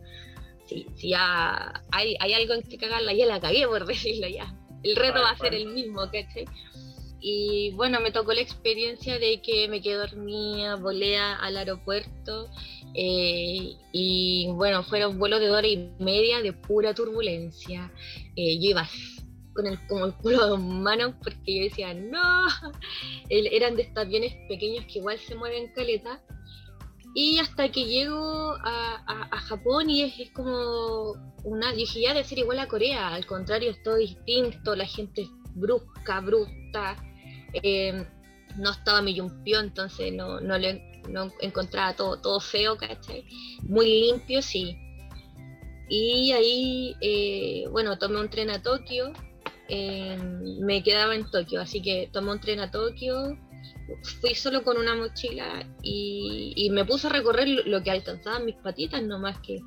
Si, ya hay, hay algo en que cagarla, ya la cagué, por decirlo ya. El reto va a ser el mismo, ¿cachai? Y bueno, me tocó la experiencia de que me quedé dormida, volé al aeropuerto eh, y bueno, fueron vuelos de hora y media de pura turbulencia. Eh, yo iba con el, como el culo de manos porque yo decía, no, eran de estos aviones pequeños que igual se mueven caleta. Y hasta que llego a, Japón y es, como una, dije, ya de ser igual a Corea, al contrario, es todo distinto, la gente es brusca, bruta, eh, no estaba mi yumpio, entonces no, no le no encontraba todo, todo feo, ¿cachai? Muy limpio, sí. Y ahí, eh, bueno, tomé un tren a Tokio, me quedaba en Tokio, así que tomé un tren a Tokio, fui solo con una mochila y, y me puse a recorrer lo que alcanzaban mis patitas, no más que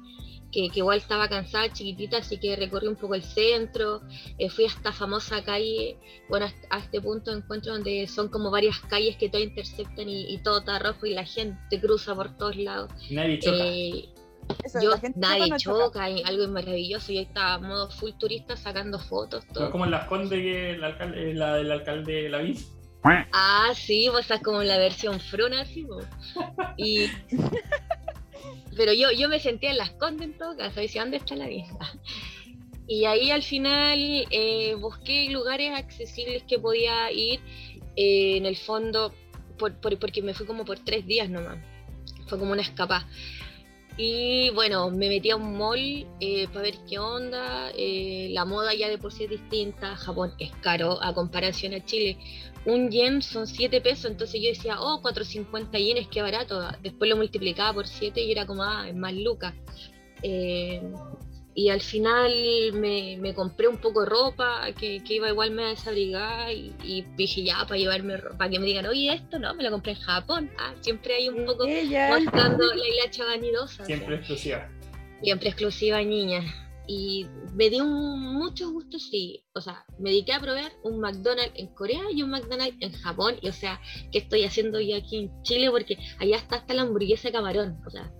que, igual estaba cansada, chiquitita, así que recorrí un poco el centro, eh, fui a esta famosa calle, bueno, a este punto de encuentro donde son como varias calles que todo interceptan y, todo está rojo y la gente cruza por todos lados. Nadie choca. Eh, yo, nadie choca, algo maravilloso. Yo estaba modo full turista sacando fotos. Todo. como en las condes, la, la del alcalde la vi. Ah, sí, pues es como la versión fruna, así, Y pero yo, yo me sentía en las condes en todo caso, decía, ¿dónde está la vieja? Y ahí al final eh, busqué lugares accesibles que podía ir, eh, en el fondo, porque me fui como por tres días nomás, fue como una escapada. Y bueno, me metí a un mall eh, para ver qué onda. la moda ya de por sí es distinta. Japón es caro a comparación a Chile un yen son 7 pesos, entonces yo decía, oh, 450 yenes, qué barato. Después lo multiplicaba por 7 y era como, ah, es más lucas. Eh, y al final me, compré un poco de ropa que, iba igual me a desabrigar y, y, dije ya para llevarme ropa, para que me digan, oye, esto no, me lo compré en Japón. Ah, siempre hay un poco mostrando la hilacha vanidosa. Siempre exclusiva. Siempre exclusiva, niña y me dio mucho gusto, sí. O sea, me dediqué a probar un McDonald's en Corea y un McDonald's en Japón. Y o sea, ¿qué estoy haciendo yo aquí en Chile? Porque allá está hasta la hamburguesa de camarón. O sea,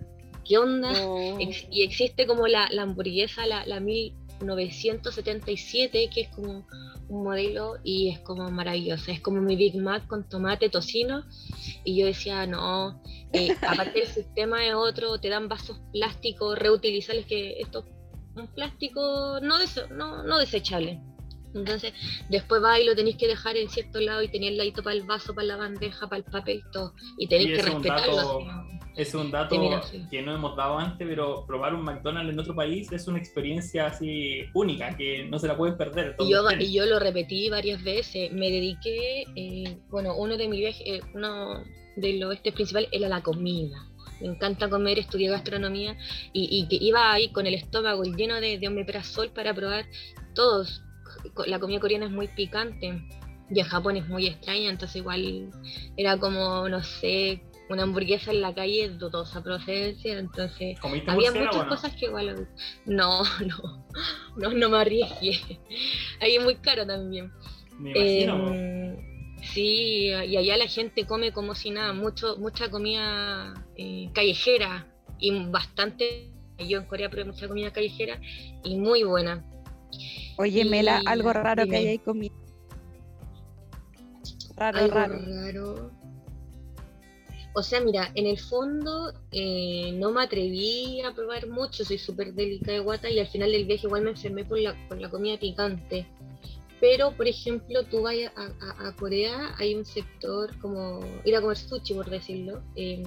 ¿qué onda? y existe como la, hamburguesa, la, la 1977, que es como un modelo y es como maravillosa. Es como mi Big Mac con tomate, tocino. Y yo decía, no, eh, aparte el sistema es otro, te dan vasos plásticos reutilizables que estos un plástico no, no, no desechable. Entonces, después va y lo tenéis que dejar en cierto lado y tener el ladito para el vaso, para la bandeja, para el papel, todo. Y tenéis que respetarlo. es un dato que no hemos dado antes, pero probar un McDonald's en otro país es una experiencia así única, que no se la pueden perder. Y yo, y yo, lo repetí varias veces. Me dediqué, eh, bueno, uno de mis viajes, eh, uno de los este principal era la comida me encanta comer, estudié gastronomía y, que iba ahí con el estómago lleno de, de omeprazol para probar todos. La comida coreana es muy picante y en Japón es muy extraña, entonces igual era como, no sé, una hamburguesa en la calle de dudosa procedencia, entonces había muchas cosas que igual no, no, no, no me arriesgué. Ahí es muy caro también. Me imagino. Em, Sí, y allá la gente come como si nada, mucho, mucha comida eh, callejera y bastante. Yo en Corea probé mucha comida callejera y muy buena. Oye, Mela, algo raro que hayáis comido. Raro, raro. O sea, mira, en el fondo eh, no me atreví a probar mucho, soy súper delicada de guata y al final del viaje igual me enfermé por la, por la comida picante. Pero, por ejemplo, tú vayas a, Corea, hay un sector como ir a comer sushi, por decirlo. Em,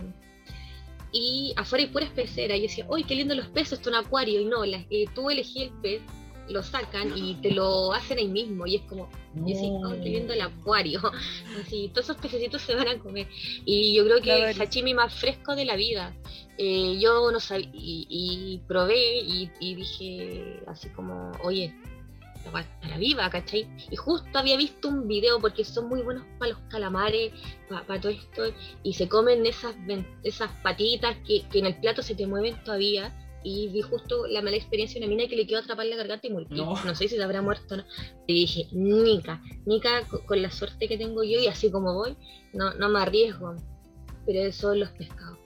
y afuera hay puras peceras. Y decía, ¡ay, qué lindo los peces! Esto es un acuario. Y no, eh, tú elegí el pez, lo sacan y te lo hacen ahí mismo. Y es como, yo decía, ¡ay, qué lindo el acuario! Así, todos esos pececitos se van a comer. Y yo creo que el sashimi más fresco de la vida. Eh, yo no sabía, y, y probé y, y dije, así como, oye, para viva, ¿cachai? Y justo había visto un video porque son muy buenos para los calamares, para, todo esto, y se comen esas, esas patitas que, en el plato se te mueven todavía. Y vi justo la mala experiencia de una mina que le quedó atrapar la garganta y murió. No. sé si se habrá muerto o no. Y dije, Nica, Nica, con la suerte que tengo yo y así como voy, no, no me arriesgo. Pero eso son los pescados.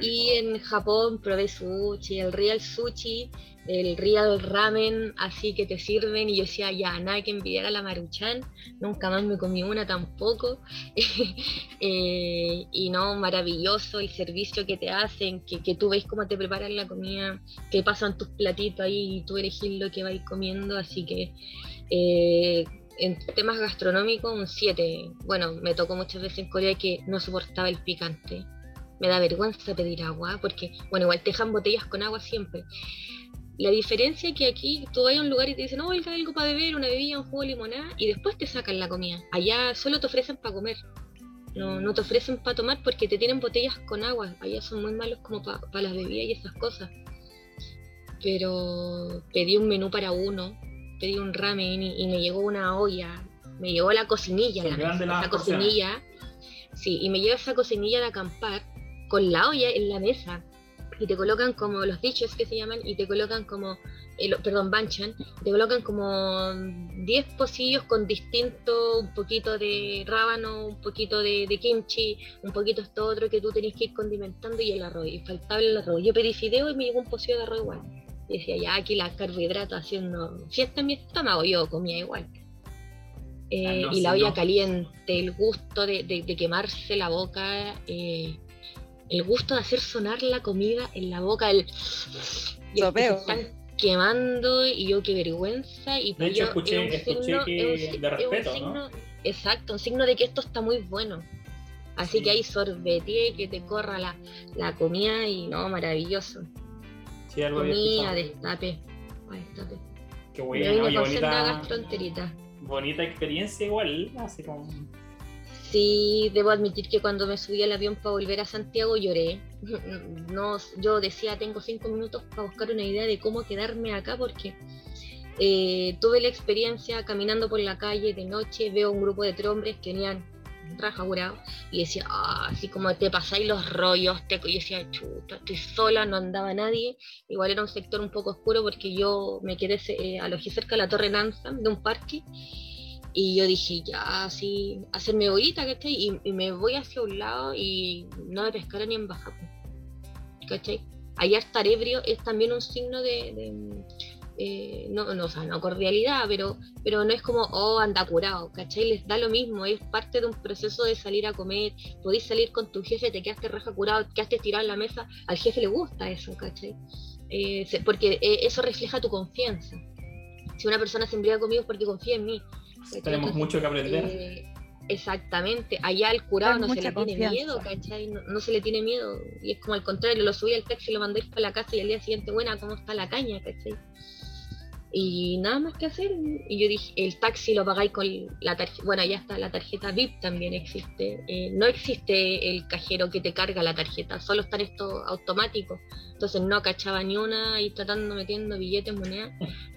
Y en Japón probé sushi, el real sushi el real ramen así que te sirven. Y yo decía ya nada que envidiar a la maruchan. Nunca más me comí una tampoco. Eh, y no maravilloso el servicio que te hacen que, que, tú ves cómo te preparan la comida que pasan tus platitos ahí y tú elegís lo que vais comiendo. Así que eh, en temas gastronómicos un 7 bueno me tocó muchas veces en Corea que no soportaba el picante me da vergüenza pedir agua porque bueno igual te dejan botellas con agua siempre la diferencia es que aquí tú vas a un lugar y te dicen, no, hay algo para beber, una bebida, un jugo de limonada, y después te sacan la comida. Allá solo te ofrecen para comer. No, no te ofrecen para tomar porque te tienen botellas con agua. Allá son muy malos como para las bebidas y esas cosas. Pero pedí un menú para uno, pedí un ramen y, me llegó una olla. Me llegó la cocinilla, la, cocinilla. Sí, y me lleva esa cocinilla de acampar con la olla en la mesa y te colocan como los dichos que se llaman y te colocan como, eh, perdón, banchan, te colocan como 10 pocillos con distinto, un poquito de rábano, un poquito de, kimchi, un poquito esto otro que tú tenés que ir condimentando y el arroz, y faltable el arroz. Yo pedí fideo y me llegó un pocillo de arroz igual. Y decía, ya aquí la carbohidratos haciendo fiesta en mi estómago, yo comía igual. Eh, ah, y la olla caliente, el gusto de, de, quemarse la boca, eh, el gusto de hacer sonar la comida en la boca, el... Lo veo. están quemando y yo qué vergüenza. Y de hecho, escuché, que de respeto, ¿no? Exacto, un signo de que esto está muy bueno. Así que hay sorbete, que te corra la, la, comida y no, maravilloso. Sí, algo comida, destape. destape. Qué bueno, bonita, bonita experiencia igual, así como Sí, debo admitir que cuando me subí al avión para volver a Santiago lloré. No, yo decía, tengo cinco minutos para buscar una idea de cómo quedarme acá porque eh, tuve la experiencia caminando por la calle de noche, veo un grupo de tres hombres que venían raja y decía, ah, así como te pasáis los rollos, te... y decía, chuta, estoy sola, no andaba nadie. Igual era un sector un poco oscuro porque yo me quedé, eh, alojé cerca de la Torre Nanzan, de un parque, y yo dije, ya, así, hacerme bolita, ¿cachai? Y, y, me voy hacia un lado y no me pescaron ni en baja, ¿cachai? Allá estar ebrio es también un signo de, eh, no, no, o sea, no cordialidad, pero, pero no es como, oh, anda curado, ¿cachai? Les da lo mismo, es parte de un proceso de salir a comer, podéis salir con tu jefe, te quedaste raja curado, quedaste tirado en la mesa, al jefe le gusta eso, ¿cachai? Eh, porque eh, eso refleja tu confianza. Si una persona se embriaga conmigo es porque confía en mí. Tenemos mucho que aprender. Eh, exactamente, allá al curado no se le tiene miedo, ¿cachai? No, se le tiene miedo. Y es como al contrario, lo subí al taxi, lo mandé para la casa y al día siguiente, buena, ¿cómo está la caña, ¿cachai? Y nada más que hacer. Y yo dije, el taxi lo pagáis con la tarjeta, bueno, ya está, la tarjeta VIP también existe. Eh, no existe el cajero que te carga la tarjeta, solo están estos automáticos. Entonces no cachaba ni una y tratando, metiendo billetes, monedas.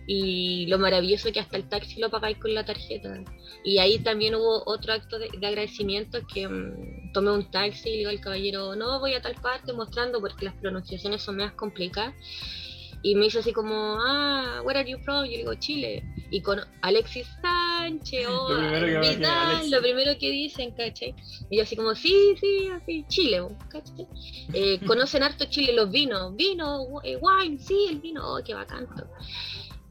Y lo maravilloso es que hasta el taxi lo pagáis con la tarjeta. Y ahí también hubo otro acto de, agradecimiento que mm, tomé un taxi y digo al caballero, no voy a tal parte mostrando porque las pronunciaciones son más complicadas y me hizo así como, ah, where are you from? Yo digo, Chile. Y con Alexis Sánchez, o lo, primero que lo primero que dicen, ¿cachai? Y yo así como, sí, sí, así, Chile, ¿cachai? Eh, conocen harto Chile los vinos, vino, eh, wine, sí, el vino, oh, qué bacán.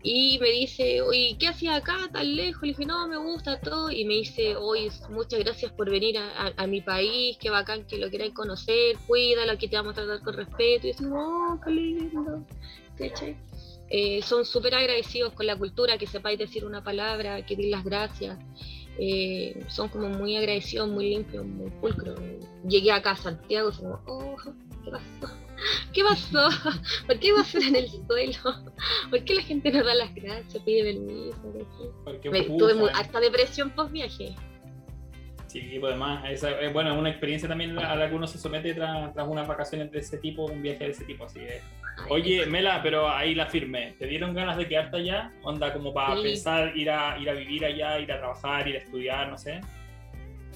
Y me dice, oye, ¿qué hacía acá tan lejos? Le dije, no, me gusta todo. Y me dice, oye, muchas gracias por venir a, mi país, qué bacán que lo queráis conocer, cuídalo, aquí te vamos a tratar con respeto. Y yo oh, qué lindo. Eh, son súper agradecidos con la cultura, que sepáis decir una palabra, que dir las gracias. Eh, son como muy agradecidos, muy limpios, muy pulcros. Llegué acá a Santiago y como, oh, ¿qué pasó? ¿Qué pasó? ¿Por qué basura en el suelo? ¿Por qué la gente no da las gracias, pide permiso? tuve harta depresión post viaje. Sí, pues además, es, bueno, es una experiencia también a la que uno se somete tras, tras unas vacaciones de ese tipo, un viaje de ese tipo, así es. Oye, Mela, pero ahí la firme. ¿Te dieron ganas de quedarte allá? Onda como para pensar ir a, ir a vivir allá, ir a trabajar, ir a estudiar, no sé.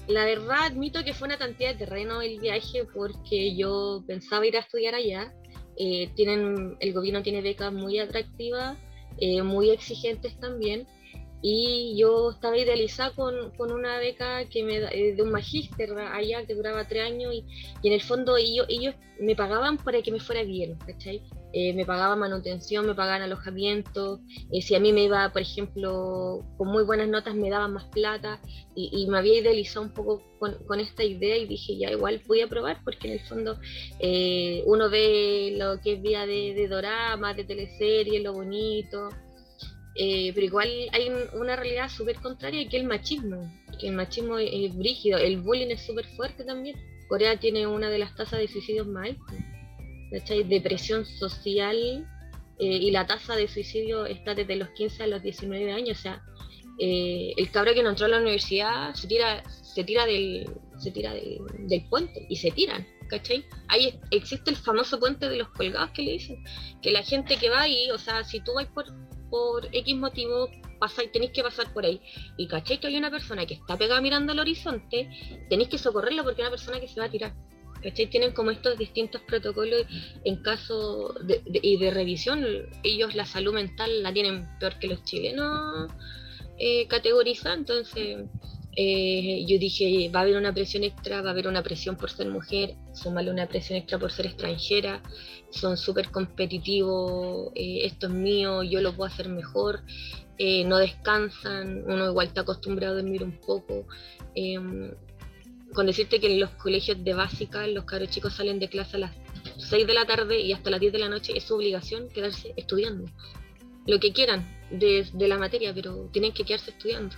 La verdad, admito que fue una cantidad de terreno el viaje porque yo pensaba ir a estudiar allá. Eh, tienen, el gobierno tiene becas muy atractivas, eh, muy exigentes también y yo estaba idealizada con, con una beca que me, eh, de un magíster allá que duraba tres años y, y en el fondo ellos, ellos, me pagaban para que me fuera bien, ¿cachai? Eh, me pagaban manutención, me pagaban alojamiento, eh, si a mí me iba, por ejemplo, con muy buenas notas me daban más plata y, y me había idealizado un poco con, con, esta idea y dije ya igual voy a probar porque en el fondo uno ve lo que es vida de, de dorama, de teleserie, lo bonito eh, pero igual hay una realidad súper contraria que es el machismo, el machismo es, brígido, el bullying es súper fuerte también. Corea tiene una de las tasas de suicidios más altas, Depresión social eh, y la tasa de suicidio está desde los 15 a los 19 años, o sea, eh, el cabro que no entró a la universidad se tira, se tira del, se tira del, del puente y se tiran. ¿cachai? Ahí existe el famoso puente de los colgados que le dicen, que la gente que va ahí, o sea, si tú vas por, por X motivo pasáis, tenéis que pasar por ahí y cacháis que hay una persona que está pegada mirando al horizonte, tenéis que socorrerlo porque es una persona que se va a tirar. ¿Cachai? Tienen como estos distintos protocolos en caso de, y de revisión. Ellos la salud mental la tienen peor que los chilenos eh, categoriza, entonces eh, yo dije, va a haber una presión extra, va a haber una presión por ser mujer, sumarle una presión extra por ser extranjera, son súper competitivos, eh, esto es mío, yo lo puedo hacer mejor, eh, no descansan, uno igual está acostumbrado a dormir un poco. Em, con decirte que en los colegios de básica los caros chicos salen de clase a las 6 de la tarde y hasta las 10 de la noche es su obligación quedarse estudiando. Lo que quieran de la materia, pero tienen que quedarse estudiando.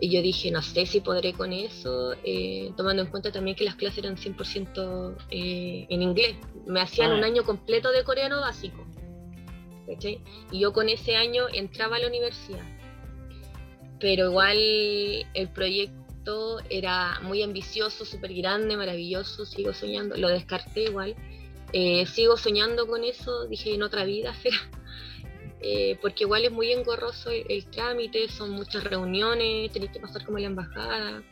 Y yo dije, no sé si podré con eso, eh, tomando en cuenta también que las clases eran 100% eh, en inglés. Me hacían un ah. año completo de coreano básico. Y yo con ese año entraba a la universidad. Pero igual el proyecto era muy ambicioso, súper grande, maravilloso, sigo soñando, lo descarté igual. Eh, sigo soñando con eso, dije en otra vida, eh, porque igual es muy engorroso el, trámite, son muchas reuniones, tenéis que pasar como la embajada.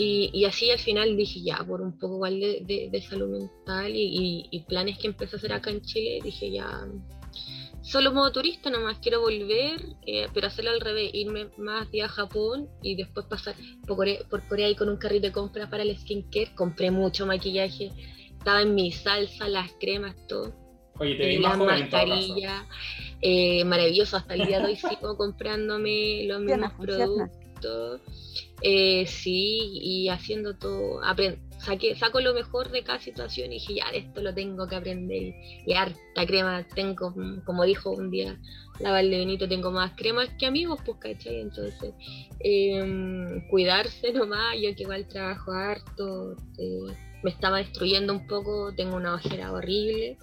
Y, así al final dije, ya, por un poco igual de, salud mental y, planes que empecé a hacer acá en Chile, dije, ya, solo modo turista nomás, quiero volver, eh, pero hacerlo al revés, irme más día a Japón y después pasar por Corea, por Corea y con un carrito de compra para el skincare. Compré mucho maquillaje, estaba en mi salsa, las cremas, todo Oye, te vi más mascarilla, eh, maravilloso. Hasta el día de hoy sigo comprándome los mismos productos. Eh, sí, y haciendo todo. Saqué, saco lo mejor de cada situación y dije, ya, esto lo tengo que aprender. Y harta crema, tengo, como dijo un día la Valde Benito, tengo más cremas que amigos, pues, ¿cachai? Entonces, em, cuidarse nomás, yo que igual trabajo harto, eh, me estaba destruyendo un poco, tengo una ojera horrible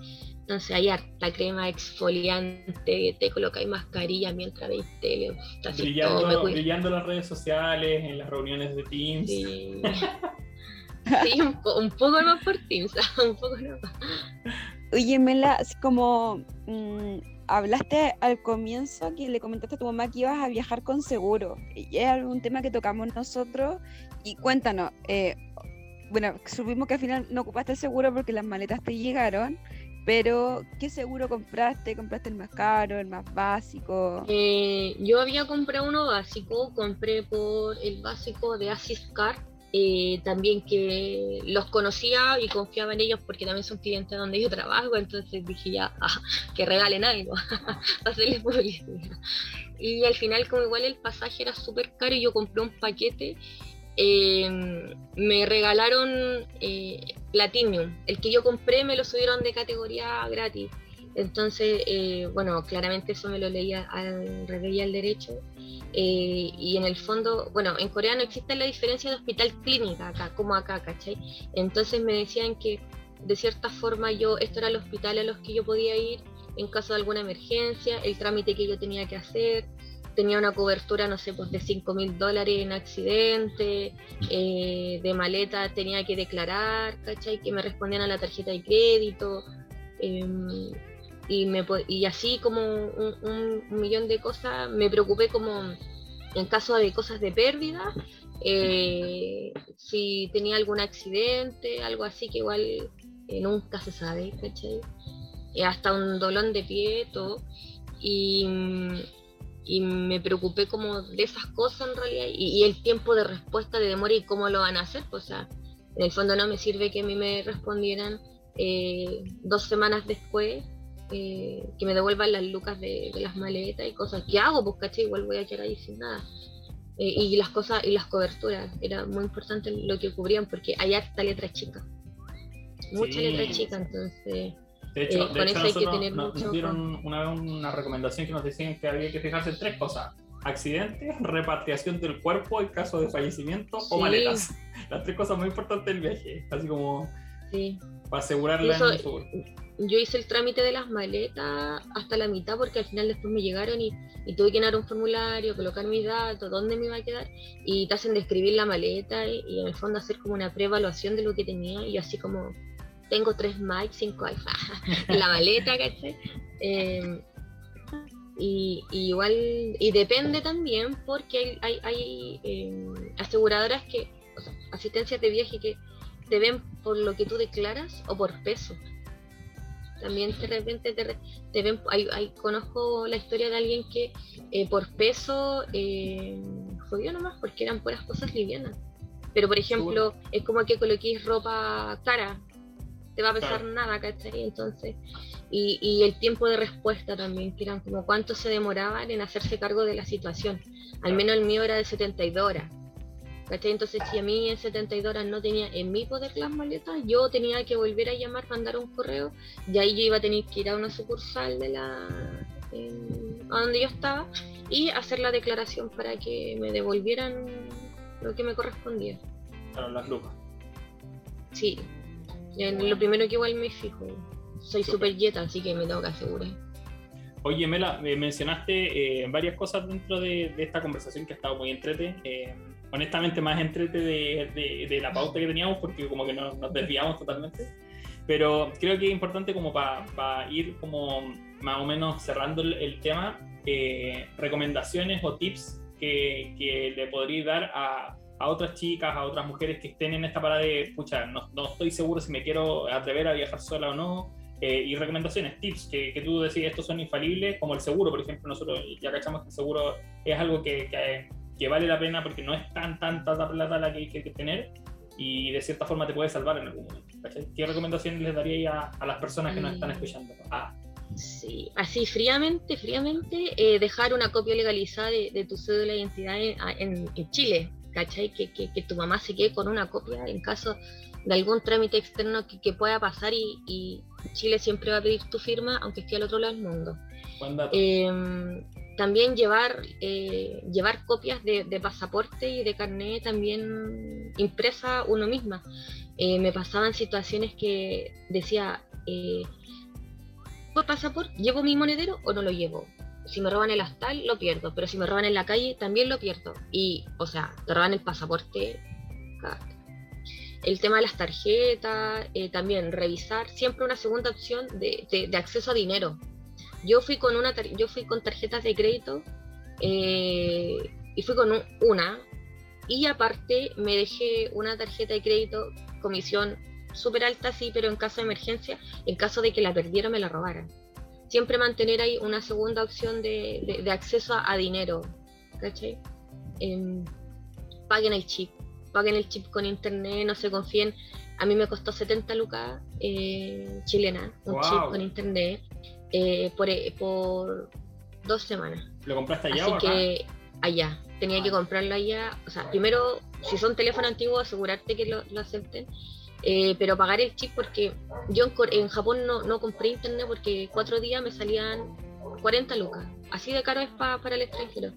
Entonces hay harta crema exfoliante, te colocáis mascarilla mientras veis tele. Brillando, brillando las redes sociales, en las reuniones de Teams. Sí, sí un, poco más por Teams, un poco más. Oye, Mela, como mm, hablaste al comienzo que le comentaste a tu mamá que ibas a viajar con seguro. Y es algún tema que tocamos nosotros. Y cuéntanos, eh, bueno, supimos que al final no ocupaste el seguro porque las maletas te llegaron, pero ¿qué seguro compraste? ¿Compraste el más caro, el más básico? Eh, yo había comprado uno básico, compré por el básico de Asiscar, eh, también que los conocía y confiaba en ellos porque también son clientes donde yo trabajo, entonces dije ya, ah, que regalen algo, hacerles publicidad. Y al final como igual el pasaje era súper caro yo compré un paquete eh, me regalaron eh, Platinum. El que yo compré me lo subieron de categoría gratis. Entonces, eh, bueno, claramente eso me lo leía al revés y al derecho. y en el fondo, bueno, en Corea no existe la diferencia de hospital clínica acá, como acá, ¿cachai? Entonces me decían que de cierta forma yo, esto era el hospital a los que yo podía ir en caso de alguna emergencia, el trámite que yo tenía que hacer, tenía una cobertura, no sé, pues de 5 mil dólares en accidente, eh, de maleta tenía que declarar, ¿cachai? Que me respondían a la tarjeta de crédito. Em, y, me, y así como un, millón de cosas, me preocupé como en caso de cosas de pérdida, eh, si tenía algún accidente, algo así que igual eh, nunca se sabe, ¿cachai? hasta un dolón de pie, todo. Y, y me preocupé como de esas cosas en realidad y, el tiempo de respuesta de demora y cómo lo van a hacer. Pues, o sea, en el fondo no me sirve que a mí me respondieran eh, dos semanas después eh, que me devuelvan las lucas de, las maletas y cosas. ¿Qué hago? Pues caché, igual voy a quedar ahí sin nada. Eh, y las cosas y las coberturas, era muy importante lo que cubrían porque hay harta letra chica. Mucha letra chica, entonces de hecho, eh, de hecho nos, dieron una vez una recomendación que nos decían que había que fijarse en tres cosas. Accidentes, repatriación del cuerpo en caso de fallecimiento o maletas. Las tres cosas muy importantes del viaje. Así como para asegurarla Yo hice el trámite de las maletas hasta la mitad porque al final después me llegaron y, tuve que llenar un formulario, colocar mis datos, dónde me iba a quedar y te hacen describir la maleta y, y en el fondo hacer como una preevaluación de lo que tenía y así como tengo tres mics, cinco iPhones en la maleta, ¿cachai? Em, y, igual, y depende también porque hay, hay, em, aseguradoras que, o sea, asistencias de viaje que te ven por lo que tú declaras o por peso. También de repente te, ven, hay, conozco la historia de alguien que eh, por peso eh, jodió nomás porque eran puras cosas livianas. Pero por ejemplo, es como que coloquéis ropa cara, te va a pesar nada, ¿cachai? Entonces, y, y, el tiempo de respuesta también, que eran como cuánto se demoraban en hacerse cargo de la situación. Al menos el mío era de 72 horas. ¿Cachai? Entonces, si a mí en 72 horas no tenía en mi poder las maletas, yo tenía que volver a llamar, mandar un correo, y ahí yo iba a tener que ir a una sucursal de la. a donde yo estaba, y hacer la declaración para que me devolvieran lo que me correspondía. Las lucas. Sí, lo primero que igual me fijo. Soy súper yeta, así que me tengo que asegurar. Oye, Mela, mencionaste eh, varias cosas dentro de, esta conversación que ha estado muy entrete. Eh, honestamente, más entrete de, de, la pauta que teníamos, porque como que nos, desviamos totalmente. Pero creo que es importante como para ir como más o menos cerrando el, tema, eh, recomendaciones o tips que, que le podría dar a, a otras chicas, a otras mujeres que estén en esta parada de, pucha, no, no estoy seguro si me quiero atrever a viajar sola o no, eh, y recomendaciones, tips que, que, tú decís, estos son infalibles, como el seguro, por ejemplo, nosotros ya cachamos que el seguro es algo que, que, vale la pena porque no es tan tanta la plata la que hay que tener y de cierta forma te puede salvar en algún momento. ¿Qué recomendaciones les daría a, a las personas que nos están mm. escuchando? Ah. Sí, así fríamente, fríamente, eh, dejar una copia legalizada de, de tu cédula de identidad en, en Chile, ¿cachai? Que, que, tu mamá se quede con una copia en caso de algún trámite externo que, pueda pasar y, Chile siempre va a pedir tu firma aunque esté al otro lado del mundo. Em, también llevar, eh, llevar copias de, pasaporte y de carnet también impresa uno misma. Eh, me pasaban situaciones que decía, eh, pasaporte, ¿llevo mi monedero o no lo llevo? Si me roban el hostal, lo pierdo, pero si me roban en la calle, también lo pierdo. Y, o sea, te roban el pasaporte, el tema de las tarjetas, eh, también revisar siempre una segunda opción de, acceso a dinero. Yo fui con una yo fui con tarjetas de crédito eh, y fui con una y aparte me dejé una tarjeta de crédito comisión súper alta sí, pero en caso de emergencia, en caso de que la perdiera me la robaran. Siempre mantener ahí una segunda opción de, de, acceso a, dinero, ¿cachai? Em, paguen el chip, paguen el chip con internet, no se confíen. A mí me costó 70 lucas eh, chilena, un chip con internet, eh, por, eh, por dos semanas. ¿Lo compraste allá Así que allá, tenía que comprarlo allá. O sea, primero, si son teléfonos antiguos, asegurarte que lo, lo acepten. Eh, pero pagar el chip porque yo en, Japón no, no, compré internet porque cuatro días me salían 40 lucas. Así de caro es para el extranjero.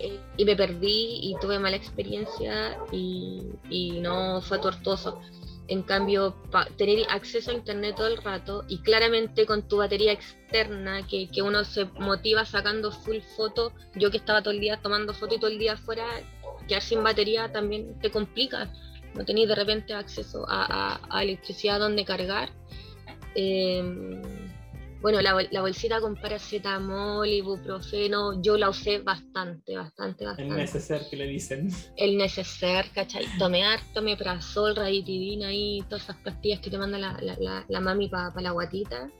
Eh, y me perdí y tuve mala experiencia y, y no fue tortuoso. En cambio, tener acceso a internet todo el rato y claramente con tu batería externa, que, que uno se motiva sacando full foto, yo que estaba todo el día tomando foto y todo el día afuera, quedar sin batería también te complica no tenéis de repente acceso a, electricidad donde cargar. Em, bueno, la, bolsita con paracetamol, ibuprofeno, yo la usé bastante, bastante, bastante. El neceser que le dicen. El neceser, ¿cachai? Tomé harto, sol, raditidina y todas esas pastillas que te manda la, mami para la guatita.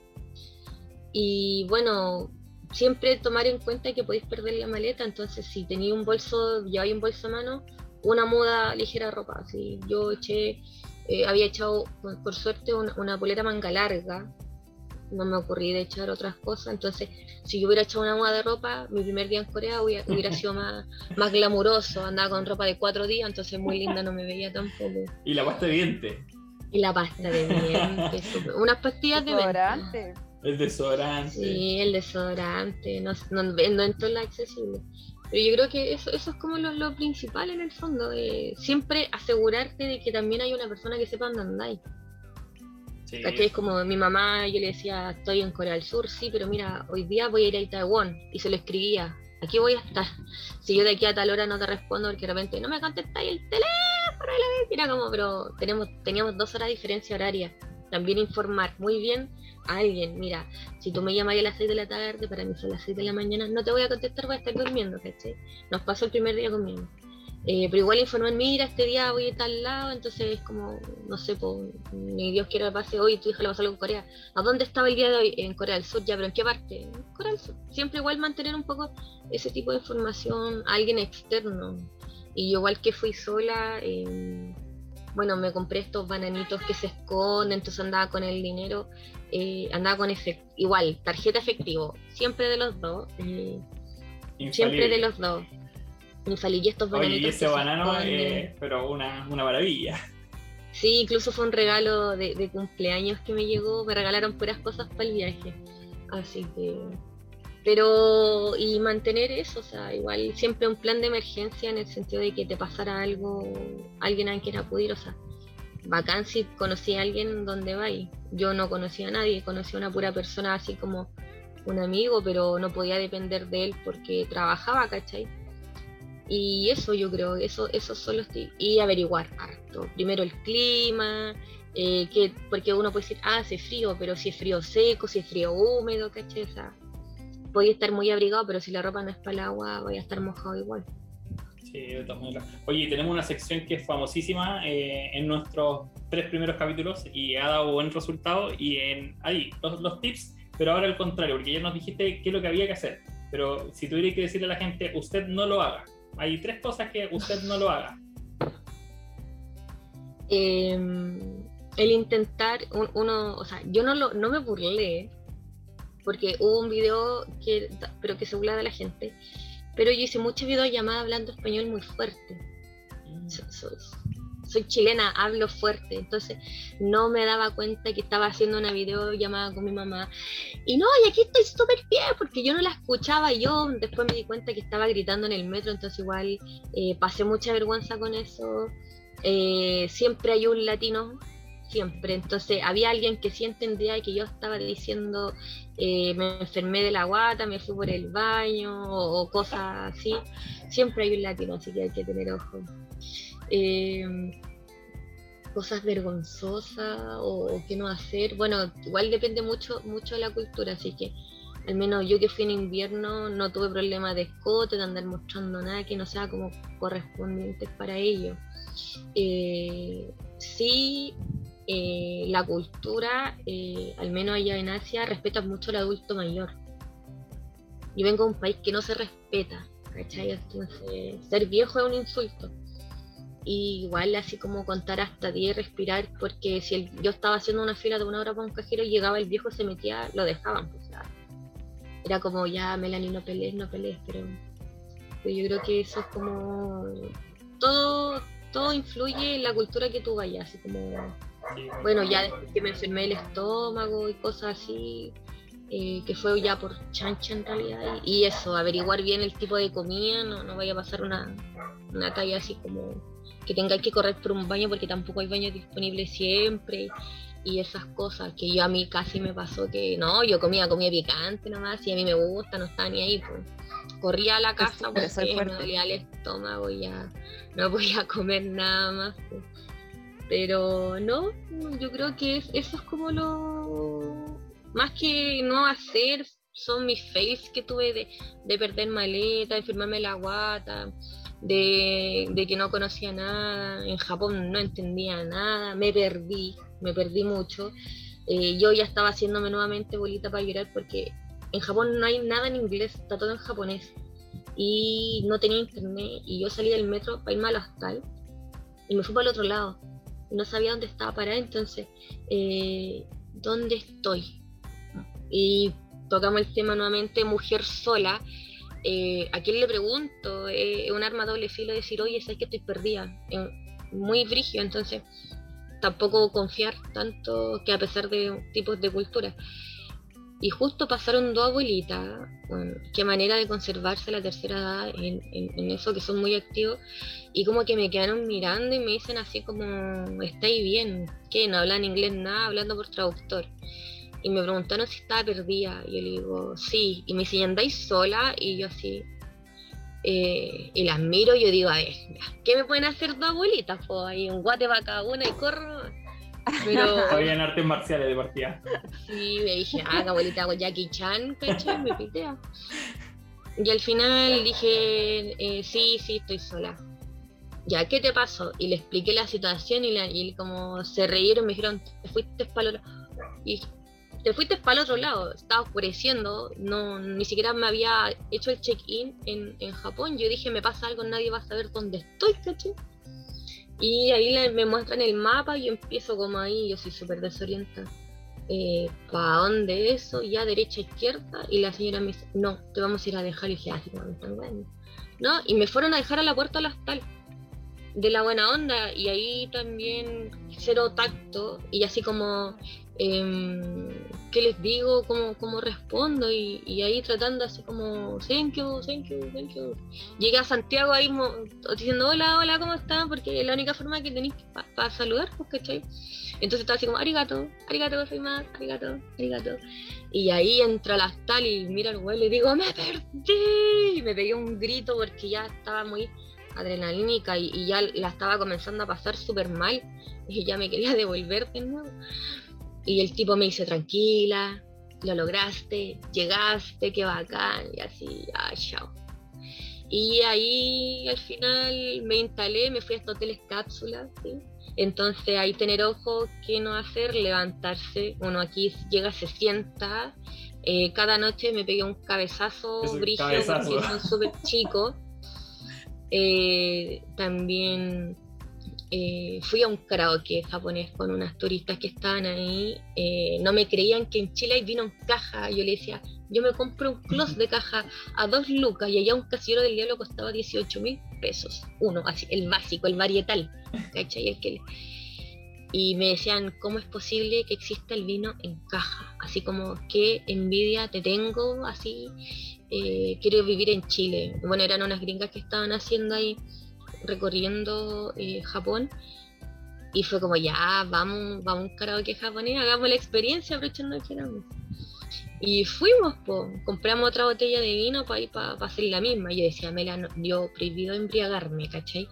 Y bueno, siempre tomar en cuenta que podéis perder la maleta, entonces si tenéis un bolso, hay un bolso a mano, una muda ligera de ropa. Así. Yo eché, eh, había echado por, suerte una, polera manga larga, no me ocurrí de echar otras cosas, entonces si yo hubiera echado una muda de ropa, mi primer día en Corea hubiera, sido más, más glamuroso, andaba con ropa de cuatro días, entonces muy linda no me veía tampoco. ¿Y la pasta de dientes? Y la pasta de dientes, unas pastillas de desodorante. El desodorante. Sí, el desodorante, no, no, no en todo lo accesible. Pero yo creo que eso, eso es como lo, principal en el fondo, de siempre asegurarte de que también hay una persona que sepa dónde andáis. Sí. Es como mi mamá, yo le decía, estoy en Corea del Sur, sí, pero mira, hoy día voy a ir a Taiwán, y se lo escribía, aquí voy a estar. Si yo de aquí a tal hora no te respondo porque de repente no me contestáis el teléfono, era como, pero tenemos, teníamos dos horas de diferencia horaria. También informar muy bien alguien, mira, si tú me llamas a las 6 de la tarde, para mí son las 6 de la mañana, no te voy a contestar, voy a estar durmiendo, ¿cachai? Nos pasó el primer día conmigo. Eh, pero igual informar, mira, este día voy a tal lado, entonces es como, no sé, pues, ni Dios quiera que pase hoy, tu hija le pasó algo en Corea. ¿A dónde estaba el día de hoy? En Corea del Sur, ya, pero ¿en qué parte? En Corea del Sur. Siempre igual mantener un poco ese tipo de información a alguien externo. Y igual que fui sola, eh, bueno, me compré estos bananitos que se esconden, entonces andaba con el dinero, eh, andaba con ese, igual, tarjeta efectivo, siempre de los dos, eh, siempre de los dos. Infalible estos bananitos. Oye, y ese banano, eh, pero una, una maravilla. Sí, incluso fue un regalo de, de, cumpleaños que me llegó, me regalaron puras cosas para el viaje. Así que pero, y mantener eso, o sea, igual siempre un plan de emergencia en el sentido de que te pasara algo, alguien a quien acudir, o sea, bacán si conocí a alguien donde va y yo no conocía a nadie, conocí a una pura persona así como un amigo, pero no podía depender de él porque trabajaba, ¿cachai? Y eso yo creo, eso, eso solo estoy, y averiguar harto. Primero el clima, eh, que, porque uno puede decir, ah, hace frío, pero si es frío seco, si es frío húmedo, ¿cachai? O sea, voy a estar muy abrigado, pero si la ropa no es para el agua, voy a estar mojado igual. De todas maneras. Oye, tenemos una sección que es famosísima eh, en nuestros tres primeros capítulos y ha dado buen resultado. Y en ahí, los, tips, pero ahora al contrario, porque ya nos dijiste qué es lo que había que hacer. Pero si tuviera que decirle a la gente, usted no lo haga. Hay tres cosas que usted no lo haga. Em, el intentar, uno, o sea, yo no, lo, no me burlé porque hubo un video que, pero que se burla de la gente, pero yo hice muchos videollamadas hablando español muy fuerte. Mm. Soy, chilena, hablo fuerte, entonces no me daba cuenta que estaba haciendo una videollamada con mi mamá. Y no, y aquí estoy súper bien, porque yo no la escuchaba, y yo después me di cuenta que estaba gritando en el metro, entonces igual eh, pasé mucha vergüenza con eso. Eh, siempre hay un latino siempre. Entonces había alguien que sí entendía que yo estaba diciendo eh, me enfermé de la guata, me fui por el baño o, cosas así. Siempre hay un latino, así que hay que tener ojo. Eh, cosas vergonzosas o, qué no hacer. Bueno, igual depende mucho, mucho de la cultura, así que al menos yo que fui en invierno no tuve problema de escote, de andar mostrando nada que no sea como correspondiente para ello. Eh, sí, eh, la cultura, eh, al menos allá en Asia, respeta mucho al adulto mayor. Yo vengo de un país que no se respeta, ¿cachai? Ser viejo es un insulto. Y igual así como contar hasta 10, respirar, porque si yo estaba haciendo una fila de una hora para un cajero, y llegaba el viejo, se metía, lo dejaban. Pues, era como ya, Melanie, no pelees, no pelees, pero, pero yo creo que eso es como... Todo, todo influye en la cultura que tú vayas, así como bueno, ya después que me enfermé el estómago y cosas así, eh, que fue ya por chancha en realidad. Y, eso, averiguar bien el tipo de comida, no, no vaya a pasar una, una talla así como que tengáis que correr por un baño porque tampoco hay baños disponibles siempre y esas cosas que yo a mí casi me pasó que no, yo comía comida picante nomás y a mí me gusta, no estaba ni ahí. Pues. Corría a la casa porque me dolía el estómago y ya no podía comer nada más. Pues. Pero no, yo creo que eso es como lo... Más que no hacer, son mis fails que tuve de, perder maleta, de firmarme la guata, de, que no conocía nada, en Japón no entendía nada, me perdí, me perdí mucho. Eh, yo ya estaba haciéndome nuevamente bolita para llorar porque en Japón no hay nada en inglés, está todo en japonés. Y no tenía internet y yo salí del metro para irme al hostal y me fui para el otro lado no sabía dónde estaba parada, entonces, eh, ¿dónde estoy? Y tocamos el tema nuevamente, mujer sola. Eh, ¿A quién le pregunto? Es un arma doble filo decir, oye, sabes que estoy perdida. muy brígido, entonces tampoco confiar tanto que a pesar de tipos de cultura. Y justo pasaron dos abuelitas, bueno, qué manera de conservarse la tercera edad en, en, eso, que son muy activos, y como que me quedaron mirando y me dicen así como, ¿estáis bien? ¿Qué? No hablan inglés nada, hablando por traductor. Y me preguntaron si estaba perdida, y yo le digo, sí, y me dicen, ¿andáis sola? Y yo así, eh, y las miro y yo digo, a ver, ¿qué me pueden hacer dos abuelitas? Pues ahí un guate va cada una y corro pero... Sabían artes marciales de partida. Sí, me dije, ah, abuelita, hago Jackie Chan, caché, me pitea. Y al final dije, eh, sí, sí, estoy sola. Ya, ¿qué te pasó? Y le expliqué la situación y, la, y como se reyeron, me dijeron, te fuiste para el otro Y te fuiste para el otro lado, estaba oscureciendo, no, ni siquiera me había hecho el check-in en, en Japón. Yo dije, me pasa algo, nadie va a saber dónde estoy, caché. Y ahí me muestran el mapa y empiezo como ahí, yo soy súper desorientada. Eh, ¿Para dónde eso? Ya derecha, izquierda. Y la señora me dice, no, te vamos a ir a dejar. Y dije, ah, como están bueno. ¿No? Y me fueron a dejar a la puerta del hostal. De la buena onda. Y ahí también cero tacto. Y así como eh, qué les digo, cómo, cómo respondo y, ahí tratando así como thank you, thank you, thank you. Llegué a Santiago ahí diciendo hola, hola, ¿cómo están? Porque es la única forma que tenéis para saludar, pues, ¿cachai? Entonces estaba así como arigato, arigato, soy más, arigato, arigato. Y ahí entra la tal y mira al güey y le digo, me perdí. Y me pegué un grito porque ya estaba muy adrenalínica y, y ya la estaba comenzando a pasar súper mal y ya me quería devolver de nuevo. Y el tipo me dice, tranquila, lo lograste, llegaste, qué bacán, y así, ah, chao. Y ahí al final me instalé, me fui a estos hoteles cápsulas, ¿sí? Entonces ahí tener ojo, qué no hacer, levantarse. Uno aquí llega, se sienta. Eh, cada noche me pegué un cabezazo brillo porque son súper chicos. Eh, también eh, fui a un karaoke japonés con unas turistas que estaban ahí. Eh, no me creían que en Chile hay vino en caja. Yo le decía, yo me compro un close de caja a dos lucas y allá un casillero del diablo costaba 18 mil pesos. Uno, así, el básico, el varietal. ¿cachai? que Y me decían, ¿cómo es posible que exista el vino en caja? Así como, qué envidia te tengo, así, eh, quiero vivir en Chile. Bueno, eran unas gringas que estaban haciendo ahí recorriendo eh, Japón y fue como, ya, vamos, vamos a un karaoke japonés, hagamos la experiencia aprovechando que éramos. Y fuimos, pues, compramos otra botella de vino para ir para hacer la misma. Yo decía, Mela, yo prohibido embriagarme, ¿cachai?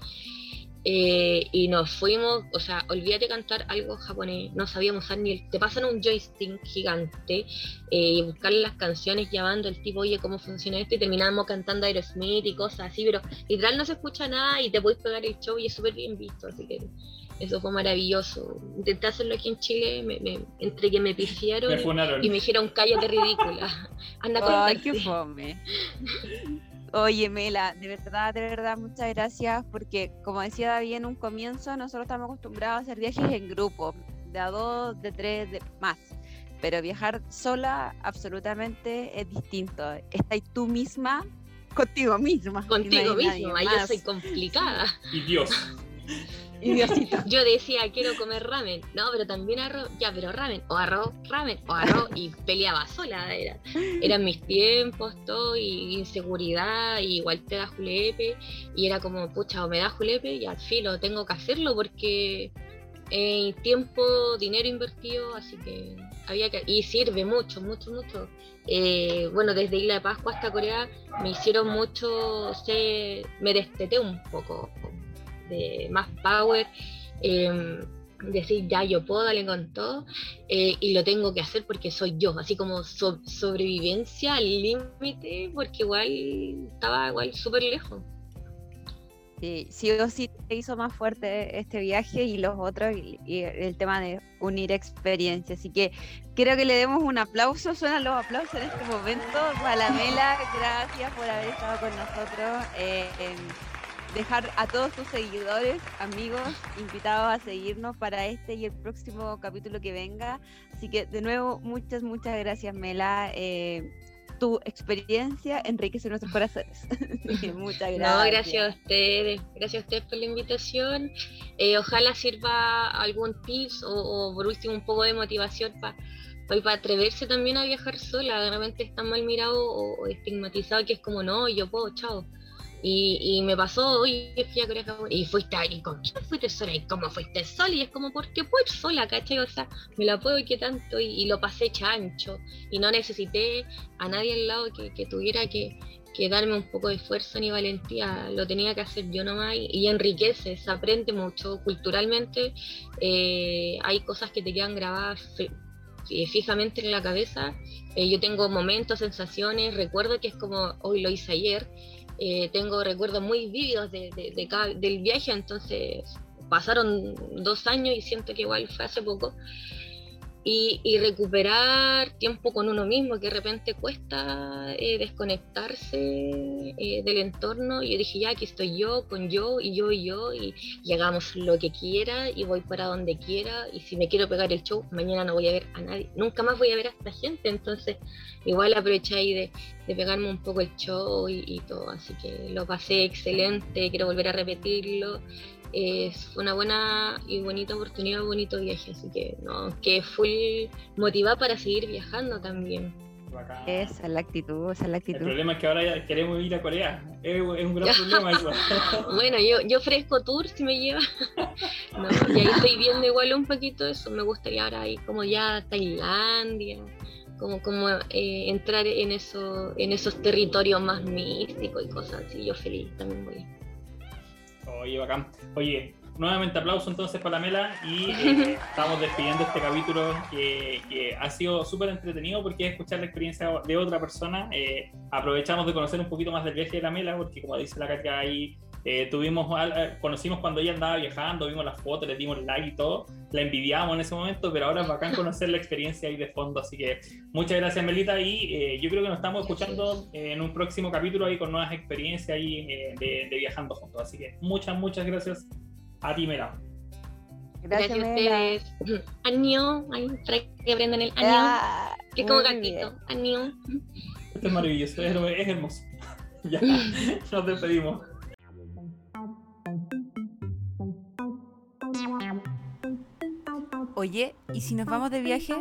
Eh, y nos fuimos, o sea, olvídate cantar algo japonés, no sabíamos usar ni el, te pasan un joystick gigante eh, y buscar las canciones llamando al tipo, oye, ¿cómo funciona esto? Y terminamos cantando Aerosmith y cosas así, pero literal no se escucha nada y te puedes pegar el show y es súper bien visto, así que eso fue maravilloso. Intenté hacerlo aquí en Chile, me, entre que me pifiaron y me dijeron, cállate ridícula, anda con Ay, qué fome. Oye, Mela, de verdad, de verdad, muchas gracias, porque como decía David en un comienzo, nosotros estamos acostumbrados a hacer viajes en grupo, de a dos, de tres, de más. Pero viajar sola absolutamente es distinto. Estás tú misma contigo misma. Contigo misma, yo soy complicada. Y Dios. Yo decía, quiero comer ramen. No, pero también arroz. Ya, pero ramen. O arroz, ramen. O arroz. Y peleaba sola. Era, eran mis tiempos, todo. Y inseguridad. Y igual te da julepe. Y era como, pucha, o me da julepe. Y al filo, tengo que hacerlo porque eh, tiempo, dinero invertido. Así que había que. Y sirve mucho, mucho, mucho. Eh, bueno, desde Isla de Pascua hasta Corea me hicieron mucho. Se, me desteté un poco más power, em, decir ya yo puedo darle con todo eh, y lo tengo que hacer porque soy yo, así como sobrevivencia al límite, porque igual estaba igual súper lejos. Sí, sí o sí te hizo más fuerte este viaje y los otros y, el tema de unir experiencias. Así que quiero que le demos un aplauso, suenan los aplausos en este momento. Palamela, gracias por haber estado con nosotros. Eh, dejar a todos tus seguidores, amigos, invitados a seguirnos para este y el próximo capítulo que venga. Así que de nuevo, muchas, muchas gracias, Mela. Eh, tu experiencia enriquece nuestros corazones. muchas gracias. No, gracias a ustedes. Gracias a ustedes por la invitación. Eh, ojalá sirva algún tips o, por último un poco de motivación para para atreverse también a viajar sola. Realmente está mal mirado o estigmatizado que es como, no, yo puedo, chao y, y, me pasó, oye, fui a Corea y fuiste ahí, ¿con quién fuiste sola? ¿Y cómo fuiste sola? Y es como, ¿por qué ir sola, cachai? O sea, me la puedo y qué tanto, y, lo pasé chancho, y no necesité a nadie al lado que, tuviera que, darme un poco de esfuerzo ni valentía, lo tenía que hacer yo nomás, y, y enriquece, se aprende mucho culturalmente, eh, hay cosas que te quedan grabadas eh, fijamente en la cabeza, eh, yo tengo momentos, sensaciones, recuerdo que es como, hoy lo hice ayer, eh, tengo recuerdos muy vívidos de, del viaje, entonces pasaron dos años y siento que igual fue hace poco y, recuperar tiempo con uno mismo, que de repente cuesta eh, desconectarse eh, del entorno. Y yo dije, ya, aquí estoy yo, con yo, y yo, y yo, y, llegamos lo que quiera, y voy para donde quiera, y si me quiero pegar el show, mañana no voy a ver a nadie, nunca más voy a ver a esta gente, entonces igual aproveché ahí de, pegarme un poco el show y todo, así que lo pasé excelente, quiero volver a repetirlo es una buena y bonita oportunidad, un bonito viaje, así que no, que fui motivada para seguir viajando también. Esa es la actitud, esa es la actitud. El problema es que ahora ya queremos ir a Corea. Es, un gran problema eso. bueno, yo, yo ofrezco tour si me lleva. no, y ahí estoy viendo igual un poquito eso. Me gustaría ahora ir como ya a Tailandia, como, como eh, entrar en, eso, en esos territorios más místicos y cosas así. Yo feliz también voy. Oye, bacán. Oye, nuevamente aplauso entonces para la Mela y eh, estamos despidiendo este capítulo que, ha sido súper entretenido porque es escuchar la experiencia de otra persona. Eh, aprovechamos de conocer un poquito más del viaje de la Mela porque como dice la Katia ahí eh, tuvimos, eh, conocimos cuando ella andaba viajando, vimos las fotos, le dimos like y todo, la envidiamos en ese momento, pero ahora es bacán conocer la experiencia ahí de fondo, así que muchas gracias Melita y eh, yo creo que nos estamos escuchando en un próximo capítulo ahí con nuevas experiencias ahí de, viajando juntos, así que muchas, muchas gracias a ti Mela. Gracias, a ustedes. Año, para que aprendan el año, que es como gatito, año. Esto es maravilloso, es, es hermoso. ya, nos despedimos. Oye, ¿y si nos vamos de viaje?